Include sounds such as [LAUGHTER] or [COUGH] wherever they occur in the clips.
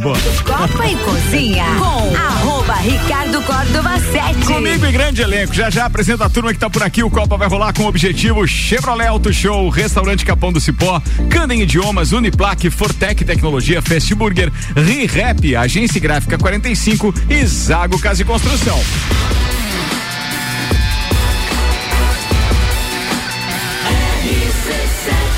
Boa. Copa e Cozinha com arroba Ricardo Córdova 7. Comigo e grande elenco. Já já apresenta a turma que tá por aqui. O Copa vai rolar com o objetivo Chevrolet Auto Show, Restaurante Capão do Cipó, Candem Idiomas, Uniplaque, Fortec Tecnologia, Fast Burger, ReRap, Agência Gráfica 45 e Zago Casa e Construção.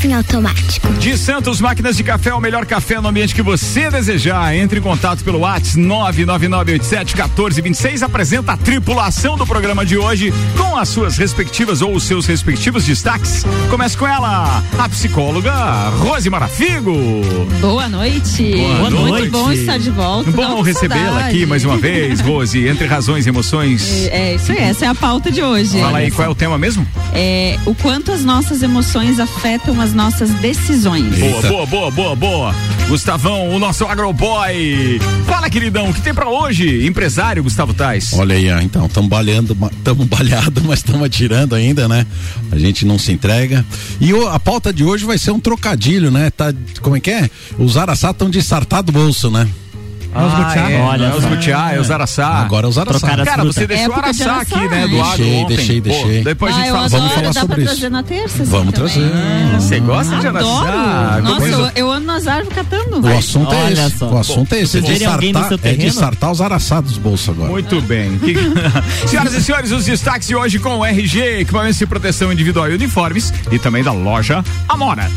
Portas em automático. De Santos Máquinas de Café, o melhor café no ambiente que você desejar. Entre em contato pelo WhatsApp 999871426. Apresenta a tripulação do programa de hoje com as suas respectivas ou os seus respectivos destaques. Começa com ela, a psicóloga Rose Marafigo. Boa noite. Boa Muito noite. bom estar de volta. Bom recebê-la aqui mais uma [LAUGHS] vez, Rose. Entre razões e emoções. É, é isso aí, essa é a pauta de hoje. Fala aí, qual é o tema mesmo? É, o quanto as nossas emoções afetam as nossas decisões. Boa, boa, boa, boa, boa. Gustavão, o nosso agroboy. Fala, queridão, o que tem pra hoje? Empresário Gustavo Tais. Olha aí, ó, então, estamos balhando, estamos balhado, [LAUGHS] mas estamos atirando ainda, né? A gente não se entrega. E o- a pauta de hoje vai ser um trocadilho, né? Tá, como é que é? Os araçá estão de sartar do bolso, né? Ah, é, Olha é os só. butiá, é os araçá. Agora os araçá. Cara, você deixou de araçá araçá, aqui, né? Do Deixei, ontem. deixei, Pô, deixei. depois a Ah, gente eu fala. adoro, Vamos falar dá sobre pra isso. trazer na terça. assim, Vamos também. trazer. Você gosta de araçá? Adoro. Nossa, eu, eu ando nas árvores catando. O assunto é esse. O assunto é esse. É de, sartar, é os araçá dos bolsos agora. Muito bem. [LAUGHS] Senhoras e senhores, os destaques de hoje com o RG, equipamentos de proteção individual e uniformes, e também da loja Amora.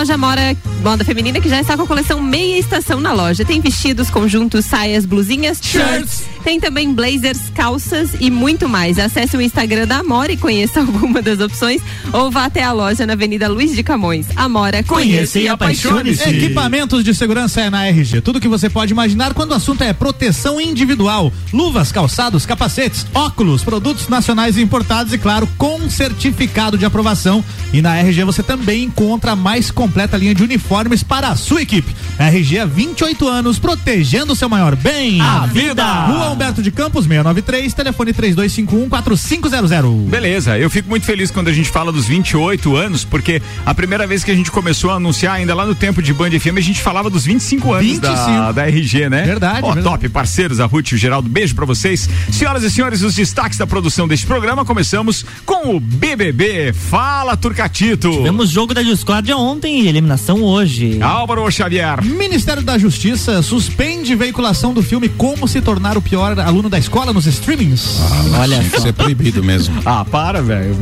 Loja Mora Moda Feminina que já está com a coleção meia estação na loja. Tem vestidos, conjuntos, saias, blusinhas, shirts. Tem também blazers, calças e muito mais. Acesse o Instagram da Amora e conheça [LAUGHS] alguma das opções ou vá até a loja na Avenida Luiz de Camões. Amora, conheça e apaixone-se. Equipamentos de segurança é na RG. Tudo que você pode imaginar quando o assunto é proteção individual. Luvas, calçados, capacetes, óculos, produtos nacionais e importados e, claro, com certificado de aprovação. E na RG você também encontra mais completa linha de uniformes para a sua equipe. RG há 28 anos, protegendo o seu maior bem. A vida! Rua Humberto de Campos, 693, telefone 3251-4500. Beleza, eu fico muito feliz quando a gente fala dos 28 anos, porque a primeira vez que a gente começou a anunciar, ainda lá no tempo de Band FM, a gente falava dos 25 anos Da, 25. da RG, né? Verdade, Ó, verdade. top, parceiros, a Ruth e o Geraldo, beijo pra vocês. Senhoras e senhores, os destaques da produção deste programa, começamos com o BBB. Fala, Turcatito. Tivemos jogo da discórdia ontem eliminação hoje. Álvaro Xavier. Ministério da Justiça suspende veiculação do filme Como se tornar o pior aluno da escola nos streamings. Olha Tinha que só. ser proibido mesmo. [LAUGHS] Ah, para, velho.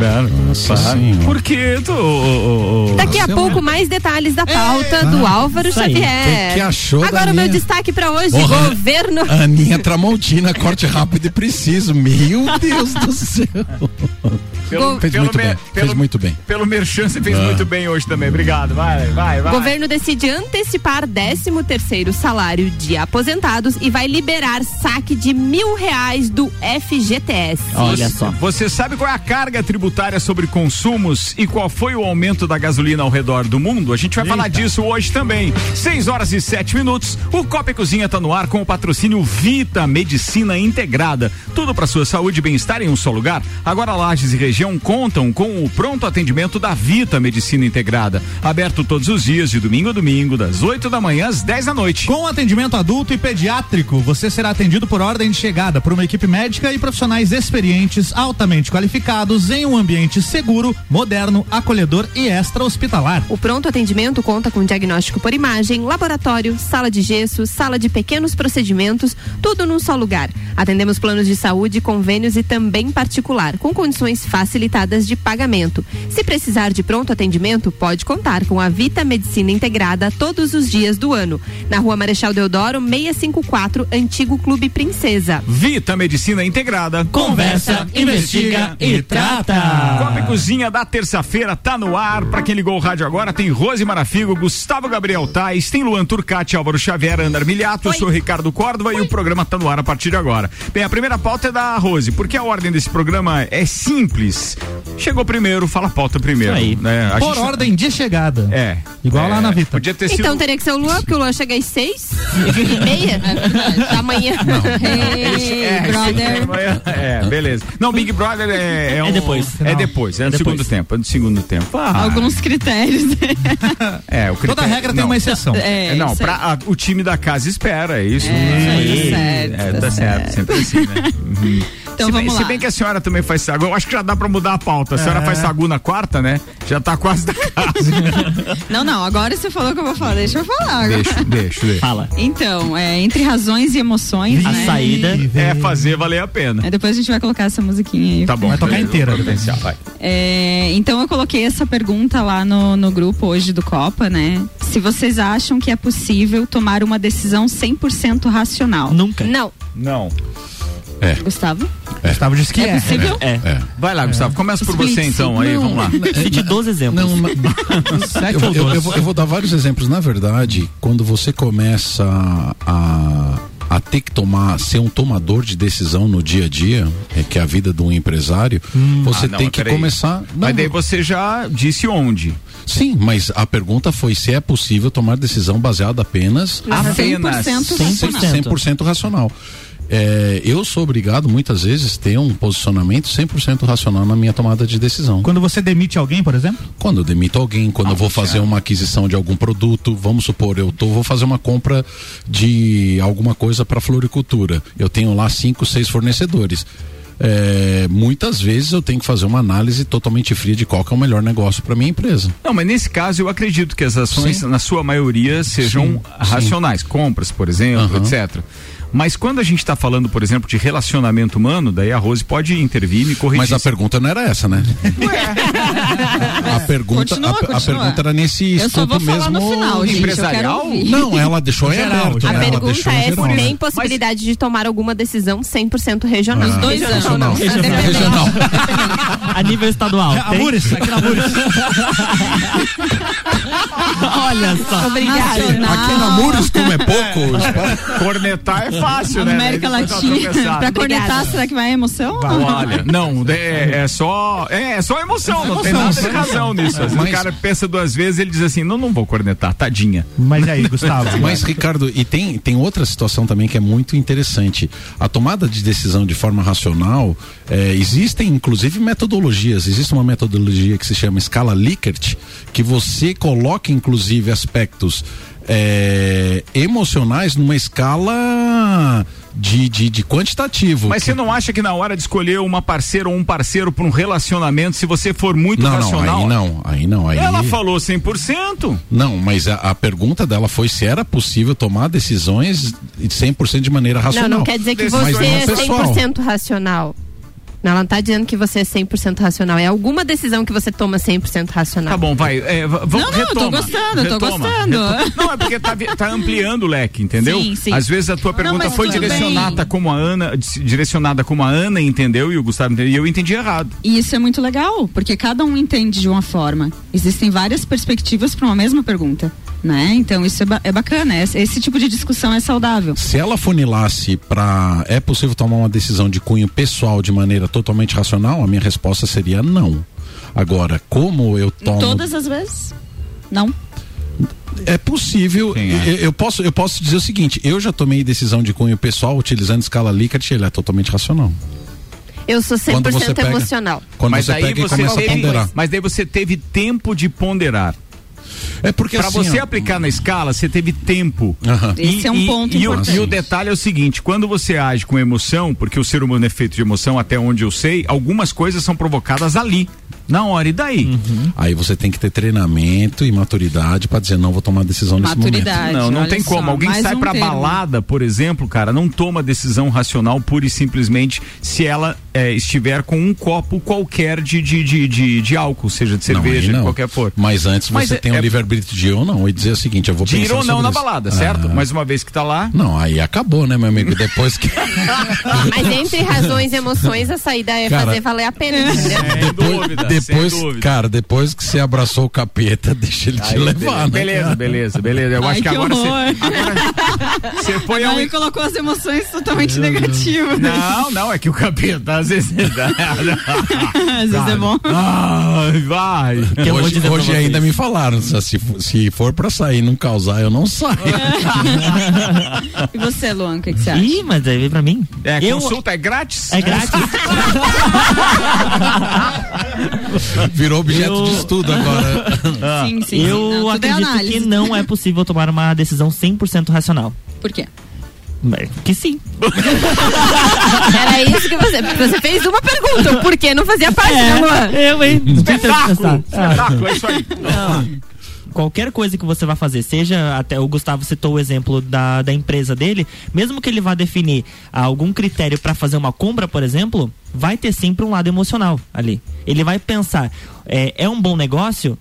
Por que tu. ô, ô, ô? Daqui a Você pouco, mais detalhes da pauta do Álvaro isso aí. Xavier. Que que achou da Agora, o meu destaque para hoje: Porra. governo. Aninha Tramontina, corte rápido e preciso. Meu Deus do céu. Pelo, Fez pelo muito me- bem, Pelo, fez muito bem. Pelo Merchan, você fez Ah. muito bem hoje também. Obrigado. Vai, vai, vai. O governo decide antecipar 13 terceiro salário de aposentados e vai liberar saque de mil reais do FGTS. Olha só. Você sabe qual é a carga tributária sobre consumos e qual foi o aumento da gasolina ao redor do mundo? A gente vai falar disso hoje também. 6 horas e 7 minutos. O Copa e Cozinha tá no ar com o patrocínio Vita Medicina Integrada. Tudo para sua saúde e bem-estar em um só lugar. Agora Lages e região contam com o pronto atendimento da Vita Medicina Integrada. Aberto todos os dias, de domingo a domingo, das 8 da manhã às 10 da noite. Com atendimento adulto e pediátrico, você será atendido por ordem de chegada por uma equipe médica e profissionais experientes, altamente qualificados, em um ambiente seguro, moderno, acolhedor e extra-hospitalar. O pronto atendimento conta com diagnóstico por imagem, laboratório, sala de gesso, sala de pequenos procedimentos, tudo num só lugar. Atendemos planos de saúde, convênios e também particular, com condições facilitadas de pagamento. Se precisar de pronto atendimento, pode contar com a Vita Medicina Integrada todos os dias do ano. Na rua Marechal Deodoro, 654, Antigo Clube Princesa. Vita Medicina Integrada. Conversa, investiga e trata. Copa e Cozinha da terça-feira tá no ar. Pra quem ligou o rádio agora, tem Rose Marafigo, Gustavo Gabriel Tais, tem Luan Turcati, Álvaro Xavier, Andar Milhato, eu sou Ricardo Córdova e o programa tá no ar a partir de agora. Bem, a primeira pauta é da Rose, porque a ordem desse programa é simples. Chegou primeiro, fala a pauta primeiro. Isso aí. Né? A Por gente- ordem de chegada. É. Igual É, lá na Vita. Podia ter sido. Então teria que ser o Luan, porque o Luan chega às seis e meia da manhã. Hey, É, brother. amanhã- É, beleza. Não, Big Brother é, é, um- depois. É Não. depois, é no É depois. segundo tempo. É no segundo tempo. Ah, Alguns critérios. é, o Toda critério- regra tem não. uma exceção. É, É, não, isso aí. pra, a- o time da casa espera, é isso. É, certo, É, tá tá certo, certo. sempre assim, né? Uhum. [LAUGHS] Então se, vamos bem, lá. se bem que a senhora também faz sagu, eu acho que já dá pra mudar a pauta. A senhora É. faz sagu na quarta, né? Já tá quase da casa. [LAUGHS] Não, não, agora você falou que eu vou falar. Deixa eu falar. agora. deixa, deixa, deixa. Fala. Então, é, entre razões e emoções, A né? saída. É fazer valer a pena. Aí depois a gente vai colocar essa musiquinha aí. Tá bom. Vai tocar inteira Potencial, vai. É, então eu coloquei essa pergunta lá no, no grupo hoje do Copa, né? Se vocês acham que é possível tomar uma decisão 100% racional. Nunca. Não, Não. Gustavo? Gustavo disse que É é. possível? É. Vai lá, Gustavo. Começa por você então, aí, não. vamos lá. [LAUGHS] Cite 12 exemplos. Não, não- [LAUGHS] Sete eu, ou eu- doze. eu vou, eu vou dar vários exemplos. Na verdade, quando você começa a, a ter que tomar, ser um tomador de decisão no dia a dia, é que é a vida de um empresário, você Ah, não, tem que começar. Não, Mas daí você já disse onde. Sim, mas a pergunta foi se é possível tomar decisão baseada apenas Apenas 100% 100%, racional. 100% racional. É, eu sou obrigado muitas vezes ter um posicionamento 100% racional na minha tomada de decisão. Quando você demite alguém, por exemplo? Quando eu demito alguém, quando eu vou fazer uma aquisição de algum produto, vamos supor, eu tô, vou fazer uma compra de alguma coisa para floricultura. Eu tenho lá cinco, seis fornecedores. É, muitas vezes eu tenho que fazer uma análise totalmente fria de qual é o melhor negócio para minha empresa. Não, mas nesse caso eu acredito que as ações, Sim. na sua maioria, sejam Sim, racionais. Compras, por exemplo, Aham. etc. Mas quando a gente está falando, por exemplo, de relacionamento humano, daí a Rose pode intervir e me corrigir. Mas a pergunta não era essa, né? a pergunta, Continua, a, a continua. pergunta era nesse Eu escopo mesmo. no final, gente. empresarial? Não, ela deixou em aberto. a Ela pergunta é se geral. tem possibilidade de tomar alguma decisão 100% regional. Ah. Os dois Regional, anos. não. Regional. Regional. A nível estadual. A tem? Muris, aqui na Muris. Olha só. Obrigada. Aqui na Muros, como é pouco, Cornetar é fácil, né? América Latina. pra cornetar, será que vai emoção? Olha, não, é, é só. É, é só emoção, não tem nada de razão nisso. Às vezes Mas- o cara pensa duas vezes ele diz assim: não, não vou cornetar, tadinha. Mas e aí, Gustavo? [LAUGHS] Mas, Ricardo, e tem, tem outra situação também que é muito interessante. A tomada de decisão de forma racional, eh, existem inclusive metodologias. Existe uma metodologia que se chama escala Likert, que você coloca inclusive aspectos eh, emocionais numa escala de, de, de quantitativo. Mas você não acha que na hora de escolher uma parceira ou um parceiro para um relacionamento, se você for muito não, não, racional. aí não, aí não, aí Ela falou 100%. Não, mas a, a pergunta dela foi se era possível tomar decisões de 100% de maneira racional. Não, não quer dizer que Mas você não, é pessoal. 100% racional. Não, ela não tá dizendo que você é 100% racional. É alguma decisão que você toma 100% racional. Tá bom, vai. É, vamos Não, não, eu tô retoma, gostando, eu tô retoma, gostando. retoma. Não, é porque tá, tá ampliando o leque, entendeu? Sim, sim. Às vezes a tua pergunta mas foi direcionada bem. como a Ana, direcionada como a Ana entendeu e o Gustavo entendeu, e eu entendi errado. E isso é muito legal, porque cada um entende de uma forma. Existem várias perspectivas para uma mesma pergunta, né? Então isso é, ba- é bacana, esse, esse tipo de discussão é saudável. Se ela funilasse para é possível tomar uma decisão de cunho pessoal de maneira totalmente racional, a minha resposta seria não. Agora, como eu tomo Todas as vezes? Não. é possível, Sim, é. Eu, eu posso eu posso dizer o seguinte, eu já tomei decisão de cunho pessoal utilizando escala Likert, ele é totalmente racional. Eu sou Quando você 100% pega- emocional. Quando mas você aí pega e você começa a teve, ponderar. mas daí você teve tempo de ponderar. É porque Para assim, você ó, aplicar na escala, você teve tempo. Esse é um ponto e, o, importante. e o detalhe é o seguinte: quando você age com emoção, porque o ser humano é feito de emoção, até onde eu sei, algumas coisas são provocadas ali, na hora. E daí? Aí você tem que ter treinamento e maturidade para dizer não vou tomar decisão nesse momento. Maturidade. Não, não tem só, como. Alguém sai um pra termo. balada, por exemplo, cara, não toma decisão racional pura e simplesmente se ela é, estiver com um copo qualquer de, de, de, de, de álcool, seja de Não, cerveja, de não. qualquer for. Mas antes Mas você é- tem o é- livre-arbítrio de ir ou não e dizer o seguinte, eu vou De ir pensar ou não na isso. balada, certo? Ah. Mas uma vez que tá lá. Não, aí acabou, né, meu amigo? Depois que. [LAUGHS] Mas entre razões e emoções, a saída é Cara, fazer valer a pena? É, depois dúvida. depois, Sem dúvida. cara, depois que você abraçou o capeta, [LAUGHS] deixa ele te Aí, levar, né? beleza, beleza, beleza. Eu Ai, acho que que agora você. você foi ao. Aí colocou as emoções totalmente negativas. Não, não, é que o capeta às vezes. [LAUGHS] Às vezes é bom. Ai, vai. Que vou Hoje, hoje ainda me falaram, se, se for pra sair e não causar, eu não saio. [LAUGHS] E você, Luan, o que, que você acha? Ih, mas aí vem pra mim. É, eu, consulta é grátis? É grátis. Virou objeto Eu- de estudo agora. Sim, sim, sim. eu Não, é acredito análise. que não é possível tomar uma decisão 100% racional. Por quê? Que sim. [LAUGHS] Era isso que você. Você fez uma pergunta. Por que não fazia parte, né, Luan? eu, hein? Espetáculo! Ah, Espetáculo, é isso aí. Qualquer coisa que você vai fazer, seja até o Gustavo citou o exemplo da, da empresa dele, mesmo que ele vá definir algum critério para fazer uma compra, por exemplo, vai ter sempre um lado emocional ali. Ele vai pensar, é, é um bom negócio?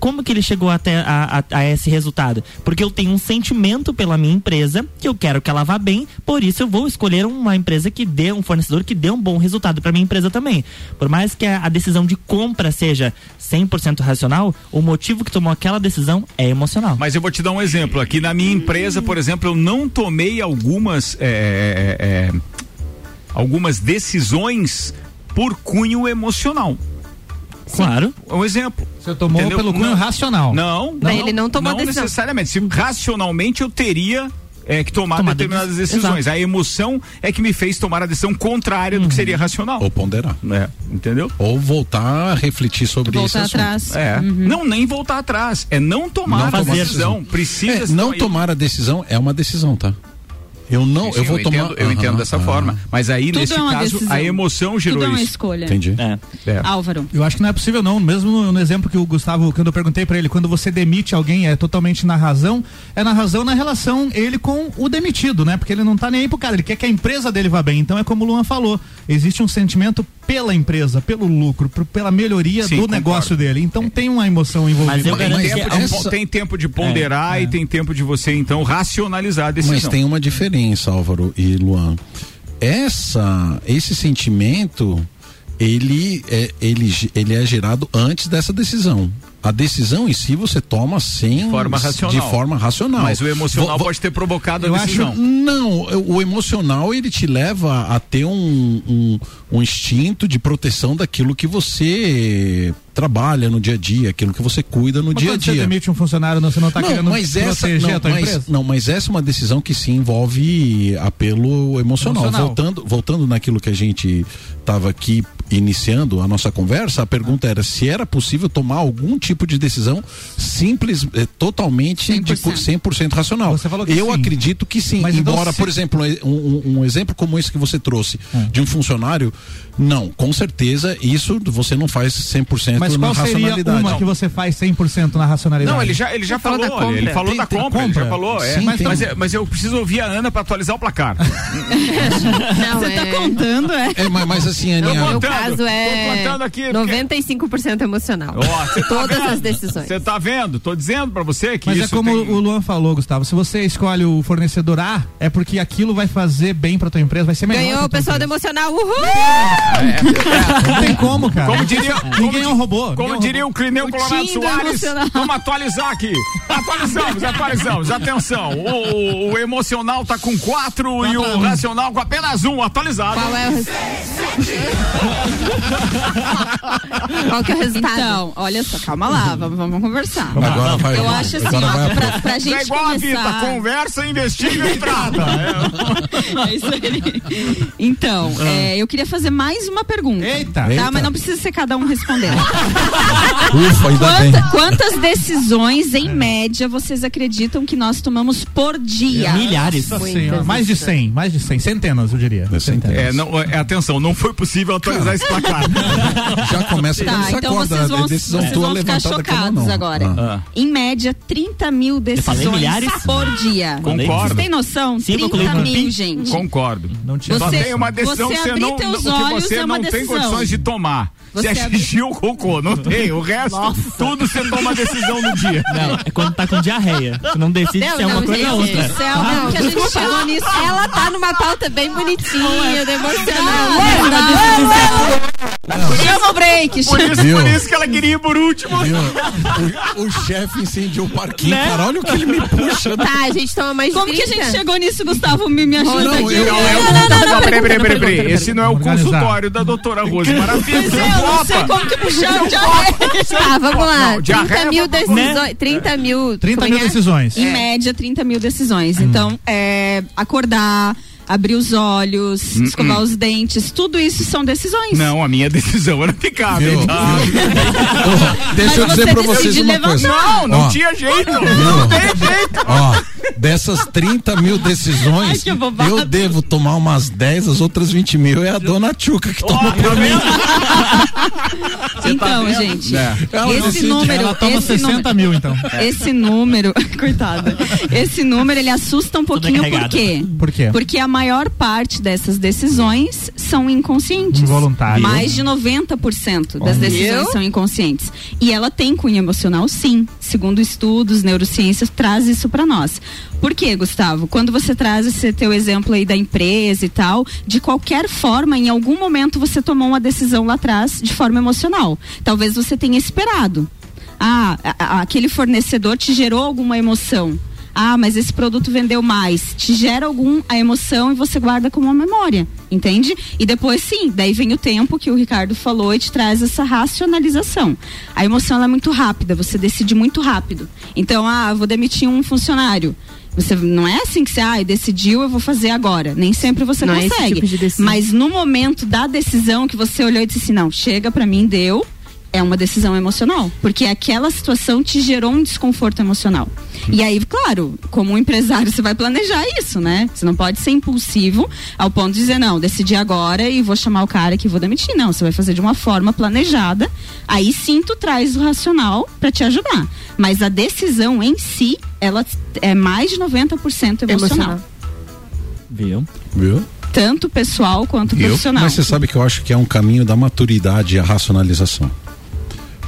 Como que ele chegou até a, a- a esse resultado? Porque eu tenho um sentimento pela minha empresa, que eu quero que ela vá bem, por isso eu vou escolher uma empresa que dê, um fornecedor que dê um bom resultado para minha empresa também. Por mais que a, a decisão de compra seja 100% racional, o motivo que tomou aquela decisão é emocional. Mas eu vou te dar um exemplo. Aqui na minha empresa, por exemplo, eu não tomei algumas. é, é, é, algumas decisões por cunho emocional. Claro. Um exemplo. Você tomou Entendeu? pelo cunho Não. racional. Não, Não, ele não tomou não decisão. necessariamente. Se racionalmente eu teria é, que tomar Tomar determinadas decis- decisões. A emoção é que me fez tomar a decisão contrária do que seria racional. Ou ponderar. É, entendeu? Ou voltar a refletir sobre Voltar esse assunto. atrás. É. Não, nem voltar atrás. É não tomar Não a decisão. Precisa É, não tomar a decisão é uma decisão, tá? Eu não, Sim, eu vou eu tomar. entendo, eu Aham, entendo dessa aham. forma. Mas aí, Tudo nesse é caso, decisão. a emoção gerou Tudo é uma isso. escolha. Entendi. É. É. Álvaro. Eu acho que não é possível não, mesmo no, no exemplo que o Gustavo, quando eu perguntei pra ele, quando você demite alguém é totalmente na razão, é na razão na relação ele com o demitido, né? Porque ele não tá nem aí pro cara, ele quer que a empresa dele vá bem. Então é como o Luan falou, existe um sentimento pela empresa, pelo lucro, pela melhoria Sim, do concordo. negócio dele. Então tem uma emoção envolvida. Mas eu Tem tempo, de, essa- tem tempo de ponderar e tem tempo de você, então, racionalizar a decisão. Mas tem uma diferença, Álvaro e Luan. Essa, esse sentimento, ele é, ele, ele é gerado antes dessa decisão. A decisão em si você toma sem De forma racional. de forma racional. Mas o emocional Vo- vo- pode ter provocado Eu a acho- decisão. Não, o emocional ele te leva a ter um, um, um instinto de proteção daquilo que você trabalha no dia a dia, aquilo que você cuida no Mas dia a quando você dia. demite um funcionário, não, você não tá não, querendo mas essa, proteger não, a tua mas, empresa? não, mas essa é uma decisão que se envolve apelo emocional. Emocional. Voltando, voltando naquilo que a gente estava aqui iniciando a nossa conversa, a pergunta era se era possível tomar algum tipo de decisão simples, eh, totalmente de 100%. 100% racional. Você falou que Eu sim. acredito que sim. Mas então Embora, se- por exemplo, um, um- um exemplo como esse que você trouxe Hum. de um funcionário, não, com certeza isso você não faz 100% Mas na qual seria racionalidade. uma que você faz 100% na racionalidade? Não, ele já, ele já Ele falou falou, da compra. ele falou Tem- da compra, ele já compra. falou. é. Sim, mas, tem. mas, é- mas eu preciso ouvir a Ana pra atualizar o placar. [LAUGHS] Não, Você tá é... contando, é? É, mas, mas assim, Aninha, Meu Contando, caso tô é contando aqui, porque- 95% emocional. Tá Todas vendo? as decisões. Você tá vendo? Tô dizendo pra você que Mas isso é como tem... o Luan falou, Gustavo. Se você escolhe o fornecedor A, é porque aquilo vai fazer bem pra tua empresa, vai ser melhor. Ganhou o pessoal do emocional. Uhul! Não tem como, cara. Como diria, Ninguém é um robô. Como é um diria o Clineu O Colorado Soares, vamos atualizar aqui. Atualizamos, atualizamos. Atenção, o, o- emocional tá com quatro e o racional com apenas um. Atualizado. Qual é o Qual que é o resultado? Então, olha só, calma lá, vamos, vamos conversar. agora vai. Eu acho assim, agora vai ó, a pra, pra é gente igual a vida, começar... conversa, investiga e trata. É. [LAUGHS] É isso aí. Então, é, eu queria fazer mais uma pergunta. Eita. Tá, Eita. mas não precisa ser cada um respondendo. [LAUGHS] Ufa, ainda bem. Quanta- quantas decisões, em média, vocês acreditam que nós tomamos por dia? Milhares. Nossa Muitas senhora, mais de 100, mais de 100, centenas, eu diria. É centenas. É, não, é, atenção, não foi possível atualizar esse placar. [LAUGHS] Já começa quando Tá, você então acorda, vocês vão, é decisão vocês vão ficar chocados agora. Ah. Em média, 30 mil decisões milhares? por dia. Concordo. Vocês têm noção? Sim, eu 30 calculei mil, gente. Concordo. Não tinha Só Você- tem uma decisão você abrir não, teus olhos você é não tem condições de tomar. Você Você xixi o cocô, não tem. O resto, tudo você toma decisão no dia. Não, é quando tá com diarreia. Você não decide Não, se é uma não, coisa ou outra. Isso é algo que a gente chegou nisso. Ela tá numa pauta bem bonitinha, do emocional. Ah, Chama o break, Por isso, por isso que ela queria ir por último. O, o chefe incendiou o parquinho, Né? cara. Olha o que ele me puxa. Tá, a gente toma mais Como que a 30? gente chegou nisso, Gustavo? Me, me ajuda Não, aqui. eu- Não, é o- Não, não, não, não, não, peraí, peraí, pergunta, peraí, pergunta, Esse não é o Organizar. consultório da doutora Rose Maravilha. Pois é, eu não sei como que puxar o diarreia. Tá, vamos lá. Não, diarreia 30 mil é decisões. 30 mil. 30 como é mil que é? decisões. Em média, 30 mil decisões. Então, é, acordar, abrir os olhos, escovar os dentes, tudo isso são decisões. Não, a minha [LAUGHS] decisão era ficar. Viu? tá? Deixa eu Mas dizer você pra vocês uma coisa. Não, não Ó, tinha jeito. Viu? Não tem jeito. Ó, dessas 30 mil decisões, Ai, eu devo tomar umas 10, as outras 20 mil é a dona Tchuca que toma por mim. [LAUGHS] Então, gente, É. Esse decide, número, Ela toma esse 60 número, mil, então. [LAUGHS] esse número, coitada, esse número ele assusta um pouquinho por quê? Por quê? Porque a maior parte dessas decisões são inconscientes. Involuntárias. Mais de 90% das decisões Viu? são inconscientes. E ela tem cunho emocional, sim. Segundo estudos, neurociências traz isso pra nós. Por quê, Gustavo? Quando você traz esse teu exemplo aí da empresa e tal, de qualquer forma, em algum momento você tomou uma decisão lá atrás de forma emocional. Talvez você tenha esperado. Ah, a- a- aquele fornecedor te gerou alguma emoção. Ah, mas esse produto vendeu mais. Te gera algum a emoção e você guarda como uma memória, entende? E depois sim, daí vem o tempo que o Ricardo falou e te traz essa racionalização. A emoção é muito rápida, você decide muito rápido. Então, ah, vou demitir um funcionário. Você não é assim que você ah, decidiu, eu vou fazer agora. Nem sempre você Não é consegue. tipo de. Mas no momento da decisão que você olhou e disse assim, não, chega pra mim, deu, é uma decisão emocional, porque aquela situação te gerou um desconforto emocional. E aí, claro, como um empresário, você vai planejar isso, né? Você não pode ser impulsivo ao ponto de dizer, não, decidi agora e vou chamar o cara que vou demitir. Não, você vai fazer de uma forma planejada. Aí sim tu traz o racional pra te ajudar. Mas a decisão em si, ela é mais de 90% emocional. Emocional. Viu? Viu? Tanto pessoal quanto Viu? profissional. Mas você sabe que eu acho que é um caminho da maturidade e a racionalização.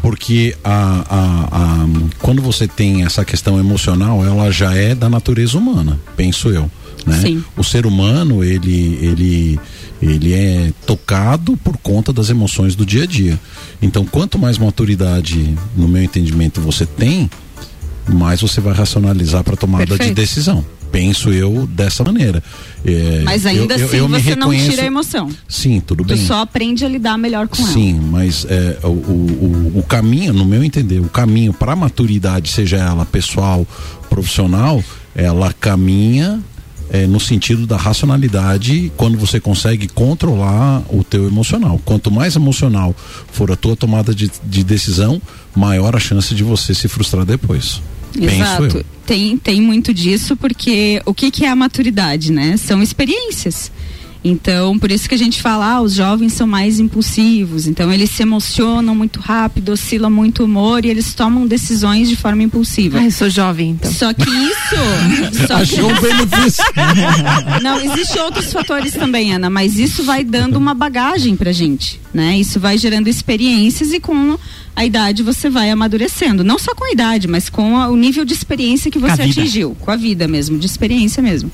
Porque a, a, a- quando você tem essa questão emocional, ela já é da natureza humana, penso eu. Né? Sim. O ser humano, ele, ele, ele é tocado por conta das emoções do dia a dia. Então, quanto mais maturidade, no meu entendimento, você tem, mais você vai racionalizar para tomada de Perfeito. decisão. Penso eu dessa maneira. É, Mas ainda eu- eu- assim eu me você não tira a emoção. Sim, tudo Tu bem. só aprende a lidar melhor com ela. Sim, mas é, o, o, o- o caminho, no meu entender, o caminho para a maturidade, seja ela pessoal, profissional, ela caminha é, no sentido da racionalidade quando você consegue controlar o teu emocional. Quanto mais emocional for a tua tomada de, de decisão, maior a chance de você se frustrar depois. Exato. Tem, tem muito disso, porque o que, que é a maturidade, né? São experiências. Então, por isso que a gente fala, ah, os jovens são mais impulsivos, então eles se emocionam muito rápido, oscila muito o humor e eles tomam decisões de forma impulsiva. Ai, eu sou jovem, então. Só que isso. [LAUGHS] só que- Achou um benefício. [LAUGHS] Não, existem outros fatores também, Ana, mas isso vai dando uma bagagem pra gente, né? Isso vai gerando experiências e com a idade você vai amadurecendo. Não só com a idade, mas com a- o nível de experiência que Com você vida. atingiu, com a vida mesmo, de experiência mesmo.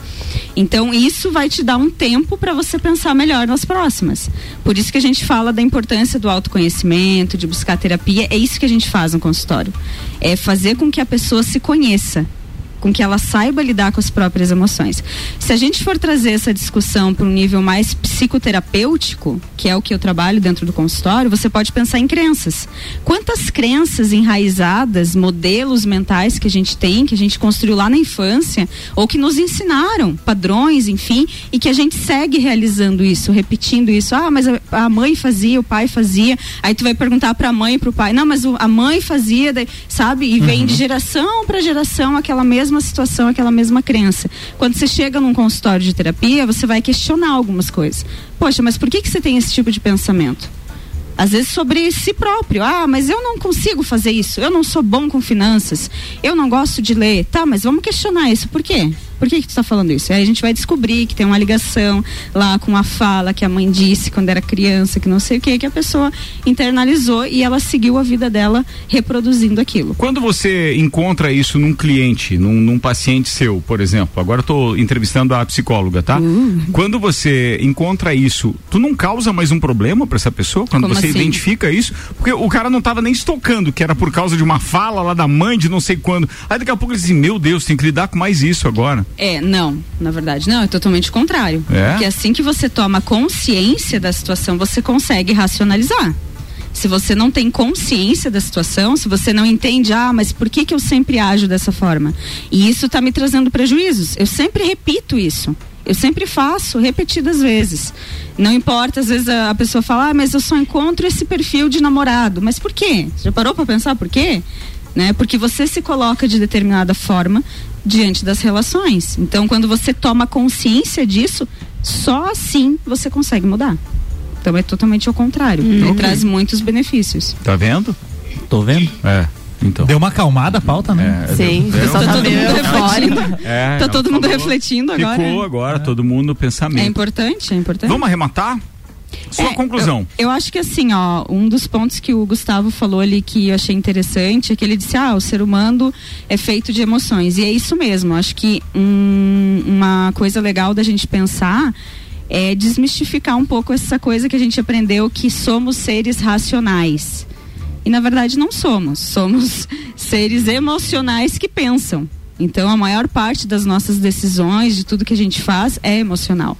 Então, isso vai te dar um tempo para você pensar melhor nas próximas. Por isso que a gente fala da importância do autoconhecimento, de buscar terapia. É isso que a gente faz no consultório. É fazer com que a pessoa se conheça com que ela saiba lidar com as próprias emoções. Se a gente for trazer essa discussão para um nível mais psicoterapêutico, que é o que eu trabalho dentro do consultório, você pode pensar em crenças. Quantas crenças enraizadas, modelos mentais que a gente tem, que a gente construiu lá na infância, ou que nos ensinaram, padrões, enfim, e que a gente segue realizando isso, repetindo isso. Ah, mas a, a mãe fazia, o pai fazia. Aí tu vai perguntar para a mãe para o pai, não, mas o- a mãe fazia, daí, sabe? E vem de geração para geração aquela mesma situação, aquela mesma crença. Quando você chega num consultório de terapia, você vai questionar algumas coisas. Poxa, mas por que, que você tem esse tipo de pensamento? Às vezes sobre si próprio. Ah, mas eu não consigo fazer isso. Eu não sou bom com finanças. Eu não gosto de ler. Tá, mas vamos questionar isso. Por quê? Por que, que tu está falando isso? Aí a gente vai descobrir que tem uma ligação lá com a fala que a mãe disse quando era criança, que não sei o que, que a pessoa internalizou e ela seguiu a vida dela reproduzindo aquilo. Quando você encontra isso num cliente, num, num paciente seu, por exemplo, agora eu tô entrevistando a psicóloga, tá? Uh. Quando você encontra isso, tu não causa mais um problema para essa pessoa? Quando Como você assim? identifica isso? Porque o cara não tava nem estocando, que era por causa de uma fala lá da mãe de não sei quando. Aí daqui a pouco ele diz, assim, meu Deus, tem que lidar com mais isso agora. É, não, na verdade não, é totalmente o contrário. É? Porque assim que você toma consciência da situação, você consegue racionalizar. Se você não tem consciência da situação, se você não entende, ah, mas por que, que eu sempre ajo dessa forma? E isso está me trazendo prejuízos. Eu sempre repito isso. Eu sempre faço repetidas vezes. Não importa, às vezes a, pessoa fala, ah, mas eu só encontro esse perfil de namorado. Mas por quê? Você já parou para pensar por quê? Né? Porque você se coloca de determinada forma diante das relações. Então, quando você toma consciência disso, só assim você consegue mudar. Então é totalmente ao contrário. Ele traz muitos benefícios. Tá vendo? Tô vendo? É. Então. Deu uma acalmada a pauta, né? É, Sim, deu- o pessoal Tá tá todo mundo refletindo. É, tá todo mundo falou. refletindo agora. Ficou agora, todo mundo no É pensamento. importante, é importante. Vamos arrematar? Sua É, conclusão. Eu, eu acho que assim, ó, um dos pontos que o Gustavo falou ali que eu achei interessante é que ele disse, ah, o ser humano é feito de emoções. E é isso mesmo. Acho que hum, uma coisa legal da gente pensar é desmistificar um pouco essa coisa que a gente aprendeu que somos seres racionais. E na verdade não somos. Somos [LAUGHS] seres emocionais que pensam. Então a maior parte das nossas decisões, de tudo que a gente faz, é emocional.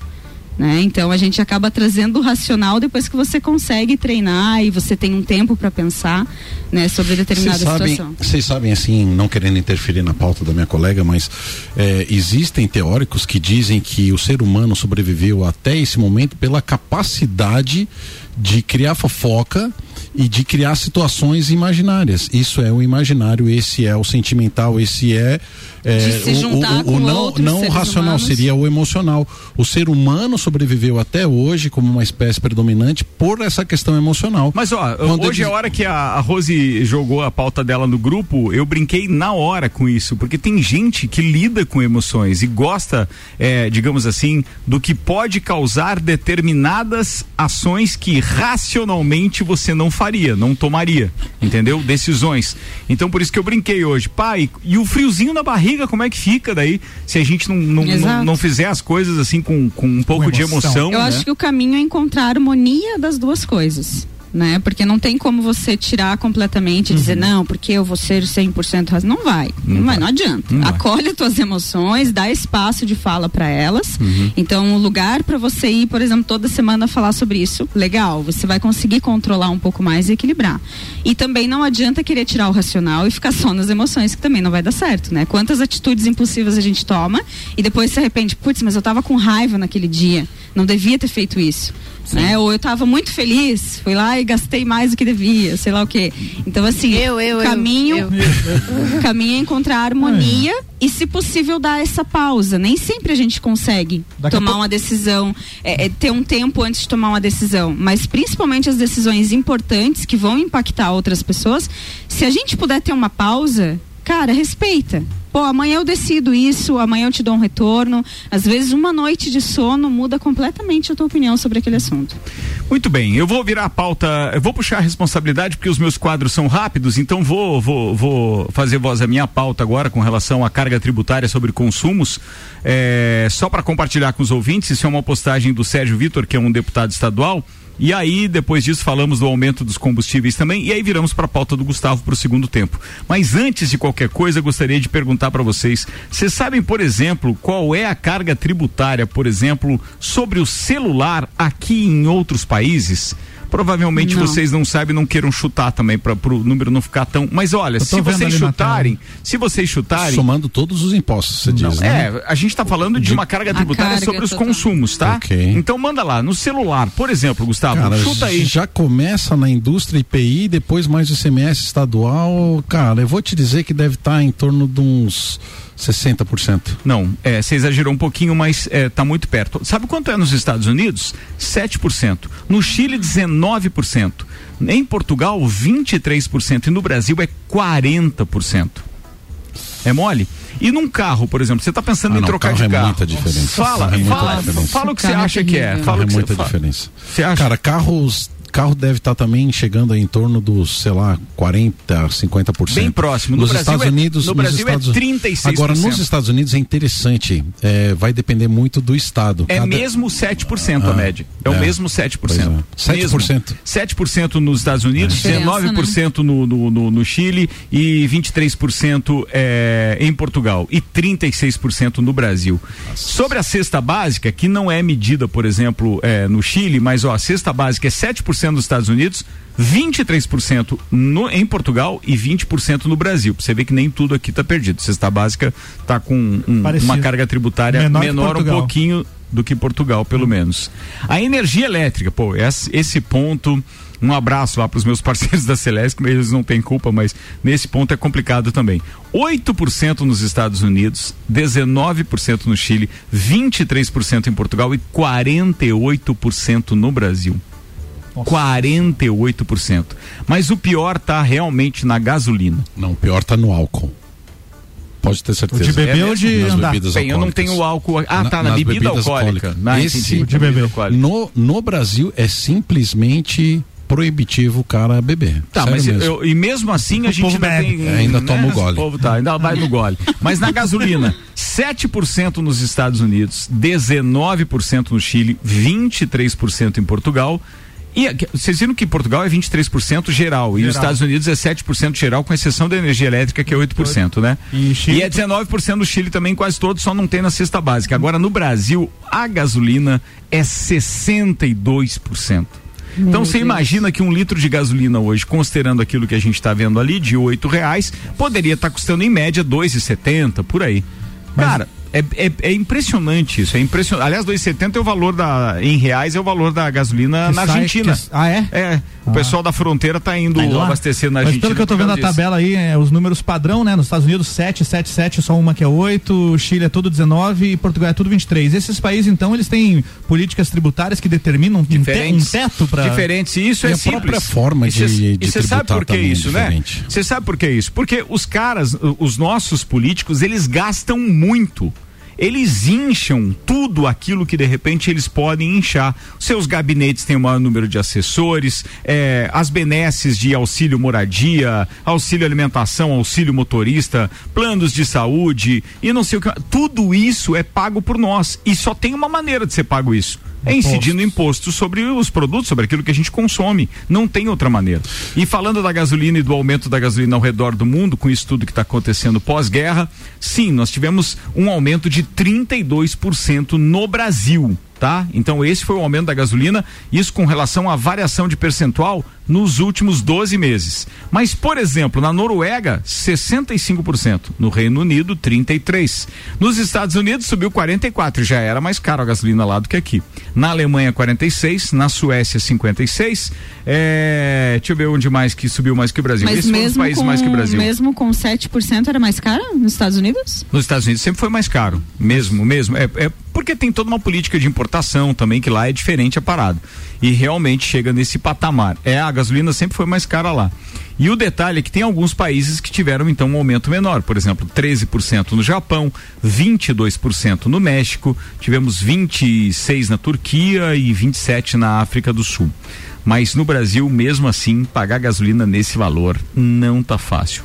Né? Então a gente acaba trazendo o racional depois que você consegue treinar e você tem um tempo para pensar né, sobre determinada sabem, situação. vocês sabem, assim, não querendo interferir na pauta da minha colega, mas é, existem teóricos que dizem que o ser humano sobreviveu até esse momento pela capacidade de criar fofoca e de criar situações imaginárias. Isso é o imaginário, esse é o sentimental, esse é, é, De se o- juntar o, com o não, não o racional, humanos. seria o emocional. O ser humano sobreviveu até hoje como uma espécie predominante por essa questão emocional. Mas ó, Quando hoje é a hora que a, a Rose jogou a pauta dela no grupo, eu brinquei na hora com isso, porque tem gente que lida com emoções e gosta, é, digamos assim, do que pode causar determinadas ações que racionalmente você não faria, não tomaria, entendeu? Decisões. Então por isso que eu brinquei hoje, pai, e o friozinho na barriga, como é que fica daí? Se a gente não, não, não, não fizer as coisas assim com, com um pouco de emoção. emoção. Eu né? acho que o caminho é encontrar a harmonia das duas coisas. Né? Porque não tem como você tirar completamente e dizer, não, porque eu vou ser 100% razão. Não vai. Não Não, vai, vai. não adianta. Não vai. Acolhe as tuas emoções, dá espaço de fala para elas. Uhum. Então, o lugar para você ir, por exemplo, toda semana falar sobre isso, legal. Você vai conseguir controlar um pouco mais e equilibrar. E também não adianta querer tirar o racional e ficar só nas emoções, que também não vai dar certo, né? Quantas atitudes impulsivas a gente toma e depois se arrepende, putz, mas eu tava com raiva naquele dia, não devia ter feito isso. Né? Ou eu tava muito feliz, fui lá e gastei mais do que devia, sei lá o quê. Então, assim, Eu, eu, o eu, caminho, eu. o [LAUGHS] caminho é encontrar a harmonia e, se possível, dar essa pausa. Nem sempre a gente consegue Daqui tomar pouco- uma decisão, é, é, ter um tempo antes de tomar uma decisão. Mas principalmente as decisões importantes que vão impactar outras pessoas, se a gente puder ter uma pausa, cara, respeita. Pô, amanhã eu decido isso, amanhã eu te dou um retorno. Às vezes uma noite de sono muda completamente a tua opinião sobre aquele assunto. Muito bem, eu vou virar a pauta, eu vou puxar a responsabilidade porque os meus quadros são rápidos, então vou, vou, vou fazer voz a minha pauta agora com relação à carga tributária sobre consumos. É, só para compartilhar com os ouvintes, isso é uma postagem do Sérgio Vitor, que é um deputado estadual. E aí, depois disso, falamos do aumento dos combustíveis também. E aí viramos para a pauta do Gustavo para o segundo tempo. Mas antes de qualquer coisa, gostaria de perguntar para vocês: vocês sabem, por exemplo, qual é a carga tributária, por exemplo, sobre o celular aqui em outros países? Provavelmente Não. vocês não sabem, não queiram chutar também para o número não ficar tão. Mas olha, se vocês chutarem, se vocês chutarem, Somando todos os impostos, você diz, né? é, a gente está falando de uma carga tributária carga sobre os total. consumos, tá? Ok. Então manda lá, no celular, por exemplo, Gustavo, Cara, chuta aí. já começa na indústria IPI, depois mais o ICMS estadual. Cara, eu vou te dizer que deve estar em torno de uns 60%. Não, é, você exagerou um pouquinho, mas é, tá muito perto. Sabe quanto é nos Estados Unidos? 7%. No Chile, 19%. Em Portugal, 23%. E no Brasil é 40%. É mole? E num carro, por exemplo, você está pensando Ah, em não, trocar carro de é carro. muita diferença. Fala, Carro é muita fala, diferença. fala o que você é acha que é. Fala é muita diferença. Você acha? Cara, carros. Carro deve estar também chegando em torno dos, sei lá, 40, 50%. Bem próximo. No nos Brasil Estados é- Unidos, no Brasil é Estados... 36%. Agora, nos Estados Unidos é interessante. é, vai depender muito do estado. É Cada- mesmo 7% a Ah, média. É, o é. mesmo 7%. Pois é. 7%. Mesmo. 7% nos Estados Unidos, É. 19% no, no, no, no Chile e 23% é, em Portugal e 36% no Brasil. Sobre a cesta básica, que não é medida, por exemplo, é, no Chile, mas ó, a cesta básica é 7% nos Estados Unidos, 23% no, em Portugal e 20% no Brasil. Pra Você vê que nem tudo aqui está perdido. Cesta básica está com um- uma carga tributária Menor menor um pouquinho do que Portugal, pelo menos. A energia elétrica, pô, esse, esse ponto. Um abraço lá para os meus [LAUGHS] parceiros da Celeste, que eles não têm culpa, mas nesse ponto é complicado também. 8% nos Estados Unidos, 19% no Chile, 23% em Portugal e 48% no Brasil. 48%. Mas o pior tá realmente na gasolina. Não, o pior tá no álcool. Pode ter certeza. O de beber É ou de Nas andar? bebidas Bem, eu não tenho álcool. Ah, Na- tá, na bebida alcoólica. alcoólicas. Na, Esse- entendi, O de beber. alcoólica. No, no Brasil é simplesmente proibitivo o cara beber. Tá, mas mesmo. eu- e mesmo assim a O gente ainda bebe. tem. né, É, ainda toma o gole. O povo tá, ainda vai no gole. Mas na gasolina, 7% nos Estados Unidos, 19% no Chile, 23% em Portugal. E vocês viram que Portugal é 23% geral, e os Geral. Estados Unidos é 7% geral, com exceção da energia elétrica, que é 8%, né? E Chile- é 19% no Chile também, quase todos, só não tem na cesta básica. Agora, no Brasil, a gasolina é 62%. Então você imagina que um litro de gasolina hoje, considerando aquilo que a gente está vendo ali, de oito reais, poderia estar custando em média dois e setenta por aí. Cara, é, é, é impressionante isso, é impressionante. Aliás, 2,70 é o valor da em reais é o valor da gasolina Que na sai- Argentina. que- ah, é? É, o pessoal da fronteira tá indo Tá indo abastecer na Mas Argentina. pelo que eu tô por vendo na tabela aí, é, os números padrão, né? Nos Estados Unidos, 7, 7, 7, só uma que é 8, Chile é tudo 19 e Portugal é tudo 23. Esses países, então, eles têm políticas tributárias que determinam um, te, um diferentes. teto para Diferentes. E isso E é a simples. própria forma E cê- de- E de você sabe por que também é isso, né? diferente. Você sabe por que isso? Porque os caras, os nossos políticos, eles gastam muito. Eles incham tudo aquilo que de repente eles podem inchar. Seus gabinetes têm o maior número de assessores, eh, as benesses de auxílio moradia, auxílio alimentação, auxílio motorista, planos de saúde e não sei o que. Tudo isso é pago por nós. E só tem uma maneira de ser pago isso. É incidindo imposto sobre os produtos, sobre aquilo que a gente consome. Não tem outra maneira. E falando da gasolina e do aumento da gasolina ao redor do mundo, com isso tudo que está acontecendo pós-guerra, sim, nós tivemos um aumento de 32% no Brasil. Tá? Então esse foi o aumento da gasolina, isso com relação à variação de percentual nos últimos 12 meses. Mas, por exemplo, na Noruega, 65%, no Reino Unido, 33%. Nos Estados Unidos subiu 44%, já era mais caro a gasolina lá do que aqui. Na Alemanha, 46%, na Suécia, 56%. É, deixa eu ver onde mais que subiu mais que o Brasil. Mas mesmo países com, mais que o Brasil. mesmo com 7% era mais cara nos Estados Unidos? Nos Estados Unidos sempre foi mais caro, mesmo, mesmo. É, é porque tem toda uma política de importação também, que lá é diferente a parada. E realmente chega nesse patamar. É, a gasolina sempre foi mais cara lá. E o detalhe é que tem alguns países que tiveram então um aumento menor, por exemplo, 13% no Japão, 22% no México, tivemos 26 na Turquia e 27 na África do Sul. Mas no Brasil, mesmo assim, pagar gasolina nesse valor não tá fácil.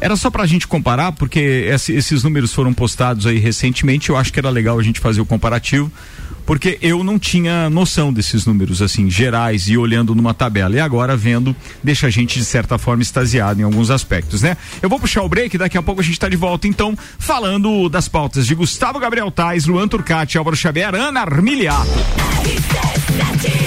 Era só para a gente comparar, porque esse- esses números foram postados aí recentemente. Eu acho que era legal a gente fazer o comparativo, porque eu não tinha noção desses números assim gerais e olhando numa tabela. E agora vendo, deixa a gente de certa forma extasiado em alguns aspectos, né? Eu vou puxar o break, daqui a pouco a gente está de volta, então, falando das pautas de Gustavo Gabriel Tais, Luan Turcati, Álvaro Xavier, Ana Armiliato.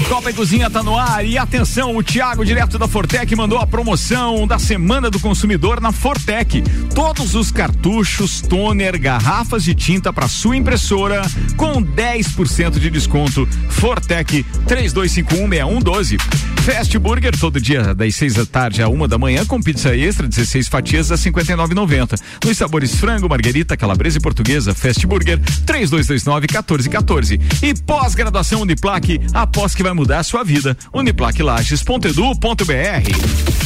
Copa e Cozinha tá no ar e atenção, o Thiago, direto da Fortec, mandou a promoção da Semana do Consumidor na Fortec. Todos os cartuchos, toner, garrafas de tinta para sua impressora com 10% de desconto. Fortec 32516112. Fast Burger todo dia das 6 da tarde a uma da manhã com pizza extra 16 fatias a 59,90. Nos sabores frango, marguerita, calabresa e portuguesa. Fast Burger 3229 1414. E pós-graduação Uniplaque, após que vai mudar a sua vida. Uniplaquelages.edu.br.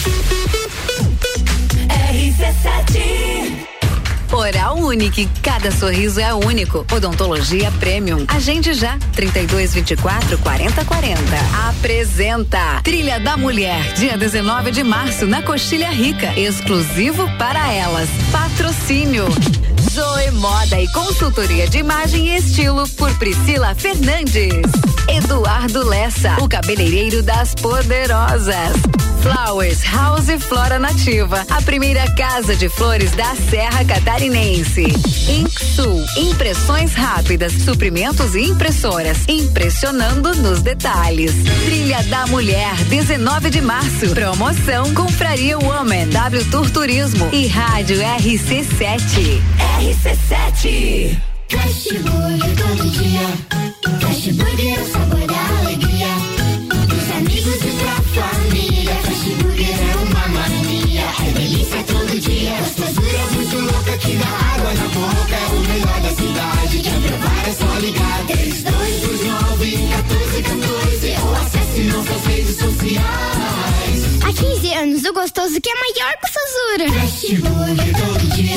Oral Unique, cada sorriso é único. Odontologia Premium. Agende já, 32 24 40 40. Apresenta Trilha da Mulher, dia 19 de março, na Coxilha Rica. Exclusivo para elas. Patrocínio. Zoe Moda e Consultoria de Imagem e Estilo por Priscila Fernandes. Eduardo Lessa, o cabeleireiro das poderosas. Flowers House Flora Nativa, a primeira casa de flores da Serra Catarinense. Inksul, impressões rápidas, suprimentos e impressoras, impressionando nos detalhes. Trilha da Mulher, 19 de março. Promoção Confraria Woman, W Tour Turismo e Rádio RC7. RC7. Fast Burger todo dia. Burger é o sabor 15 anos, o gostoso que é maior que o Sazura. Fast todo dia.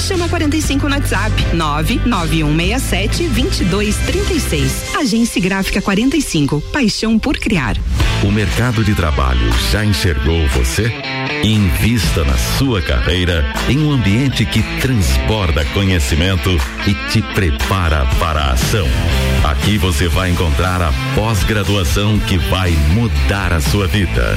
Chama 45 no WhatsApp 99167 2236. Agência Gráfica 45. Paixão por criar. O mercado de trabalho já enxergou você? Invista na sua carreira em um ambiente que transborda conhecimento e te prepara para a ação. Aqui você vai encontrar a pós-graduação que vai mudar a sua vida.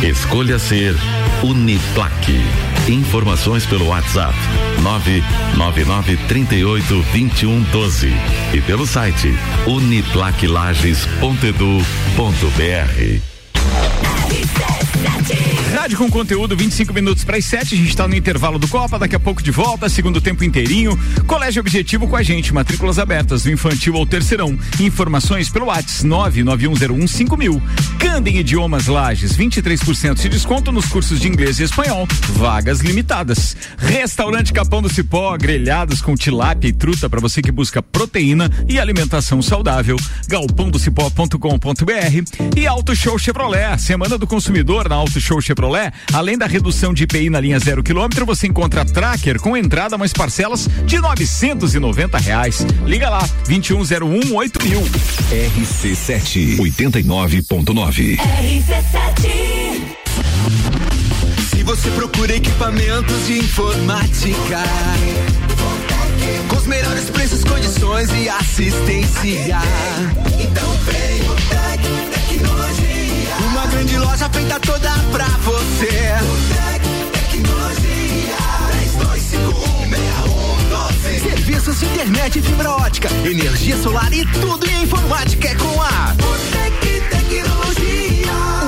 Escolha ser Uniplaque. Informações pelo WhatsApp 999 38 21 12 e pelo site uniplaquilages.edu.br. Rádio com conteúdo, 25 minutos para as 7. A gente está no intervalo do Copa, daqui a pouco de volta, segundo tempo inteirinho. Colégio Objetivo com a gente, matrículas abertas do infantil ao terceirão. Informações pelo WhatsApp 991015000. Candem Idiomas Lages, 23% de desconto nos cursos de inglês e espanhol. Vagas limitadas. Restaurante Capão do Cipó, grelhados com tilápia e truta para você que busca proteína e alimentação saudável. galpãodocipó.com.br e Auto Show Chevrolet, semana do consumidor na Auto Show Chevrolet, além da redução de IPI na linha zero quilômetro, você encontra tracker com entrada mais parcelas de 990 reais. Liga lá, 2101 8000. RC7 89.9. Se você procura equipamentos de informática, com os melhores preços, condições e assistência, então vem loja feita toda pra você. O Tec Tecnologia. 32516112. Serviços de internet fibra ótica, energia solar e tudo em informática é com a Botec Tecnologia.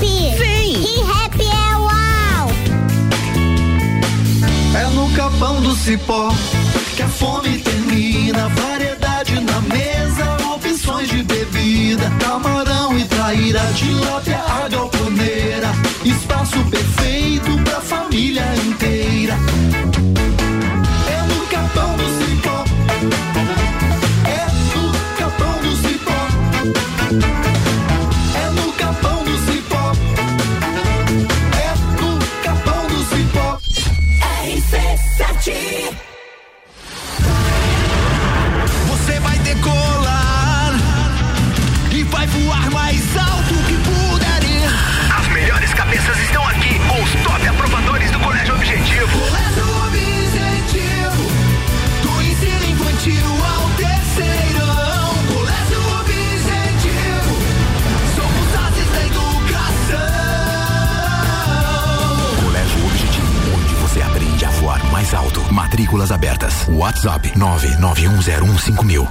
Vem. ReHap é uau. É no capão do cipó que a fome termina. Variedade na mesa, opções de bebida. Camarão e traíra, tilápia, a galponeira. Espaço perfeito pra família inteira. WhatsApp 991015000.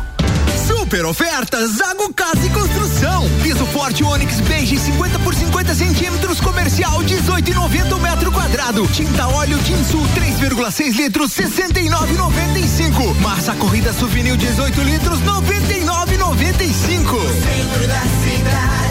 Super ofertas Zago Casa e Construção. Piso forte Onix Beige 50 por 50 centímetros comercial 18,90 metro quadrado. Tinta óleo Tinsul 3,6 litros 69,95. Massa corrida Suvinil 18 litros 99,95. Centro da cidade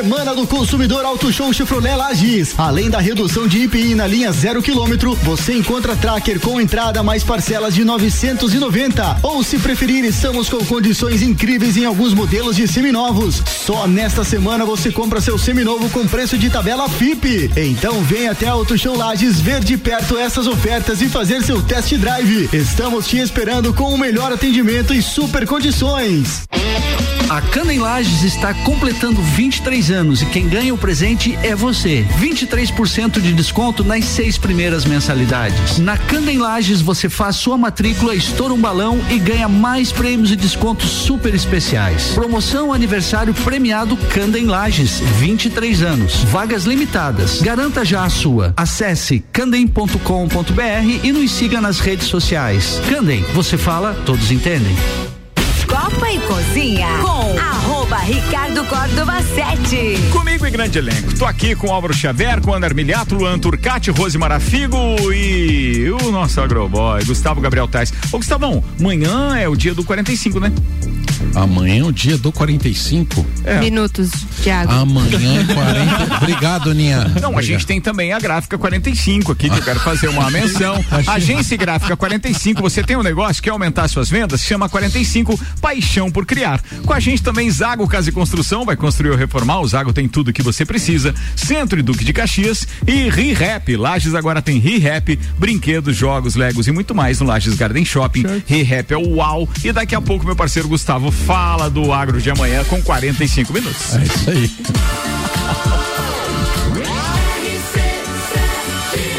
Semana do Consumidor Auto Show Chevrolet Lages. Além da redução de IPI na linha zero quilômetro, você encontra tracker com entrada mais parcelas de 990. Ou se preferir, estamos com condições incríveis em alguns modelos de seminovos. Só nesta semana você compra seu seminovo com preço de tabela FIP. Então vem até Auto Show Lages ver de perto essas ofertas e fazer seu test drive. Estamos te esperando com o melhor atendimento e super condições. A Cana em Lages está completando 23 anos e quem ganha o presente é você. 23% de desconto nas seis primeiras mensalidades. Na Cana em Lages você faz sua matrícula, estoura um balão e ganha mais prêmios e descontos super especiais. Promoção aniversário premiado Canda em Lages, 23 anos. Vagas limitadas. Garanta já a sua. Acesse candem.com.br e nos siga nas redes sociais. Candem, você fala, todos entendem. Copa e Cozinha com arroba Ricardo Córdova 7. Comigo em grande elenco. Tô aqui com Álvaro Xavier, com André Miliato, Luan Turcati, Rose Marafigo e o nosso agroboy, Gustavo Gabriel Tais. Ô Gustavão, amanhã é o dia do 45, né? Amanhã é o dia do 45. É. Minutos de água. Amanhã é 40. [LAUGHS] Obrigado, Aninha. Não, a gente tem também a gráfica 45 aqui, que eu quero fazer uma menção. [LAUGHS] Agência Gráfica 45, você tem um negócio, quer aumentar suas vendas? Chama 45 Paixão por Criar. Com a gente também Zago Casa e Construção, vai construir ou reformar, o Zago tem tudo que você precisa. Centro e Duque de Caxias e ReHap. Lages agora tem ReHap, brinquedos, jogos, legos e muito mais no Lages Garden Shopping. ReHap é o UAU. E daqui a pouco meu parceiro Gustavo fala do agro de amanhã com 45 minutos. É isso aí.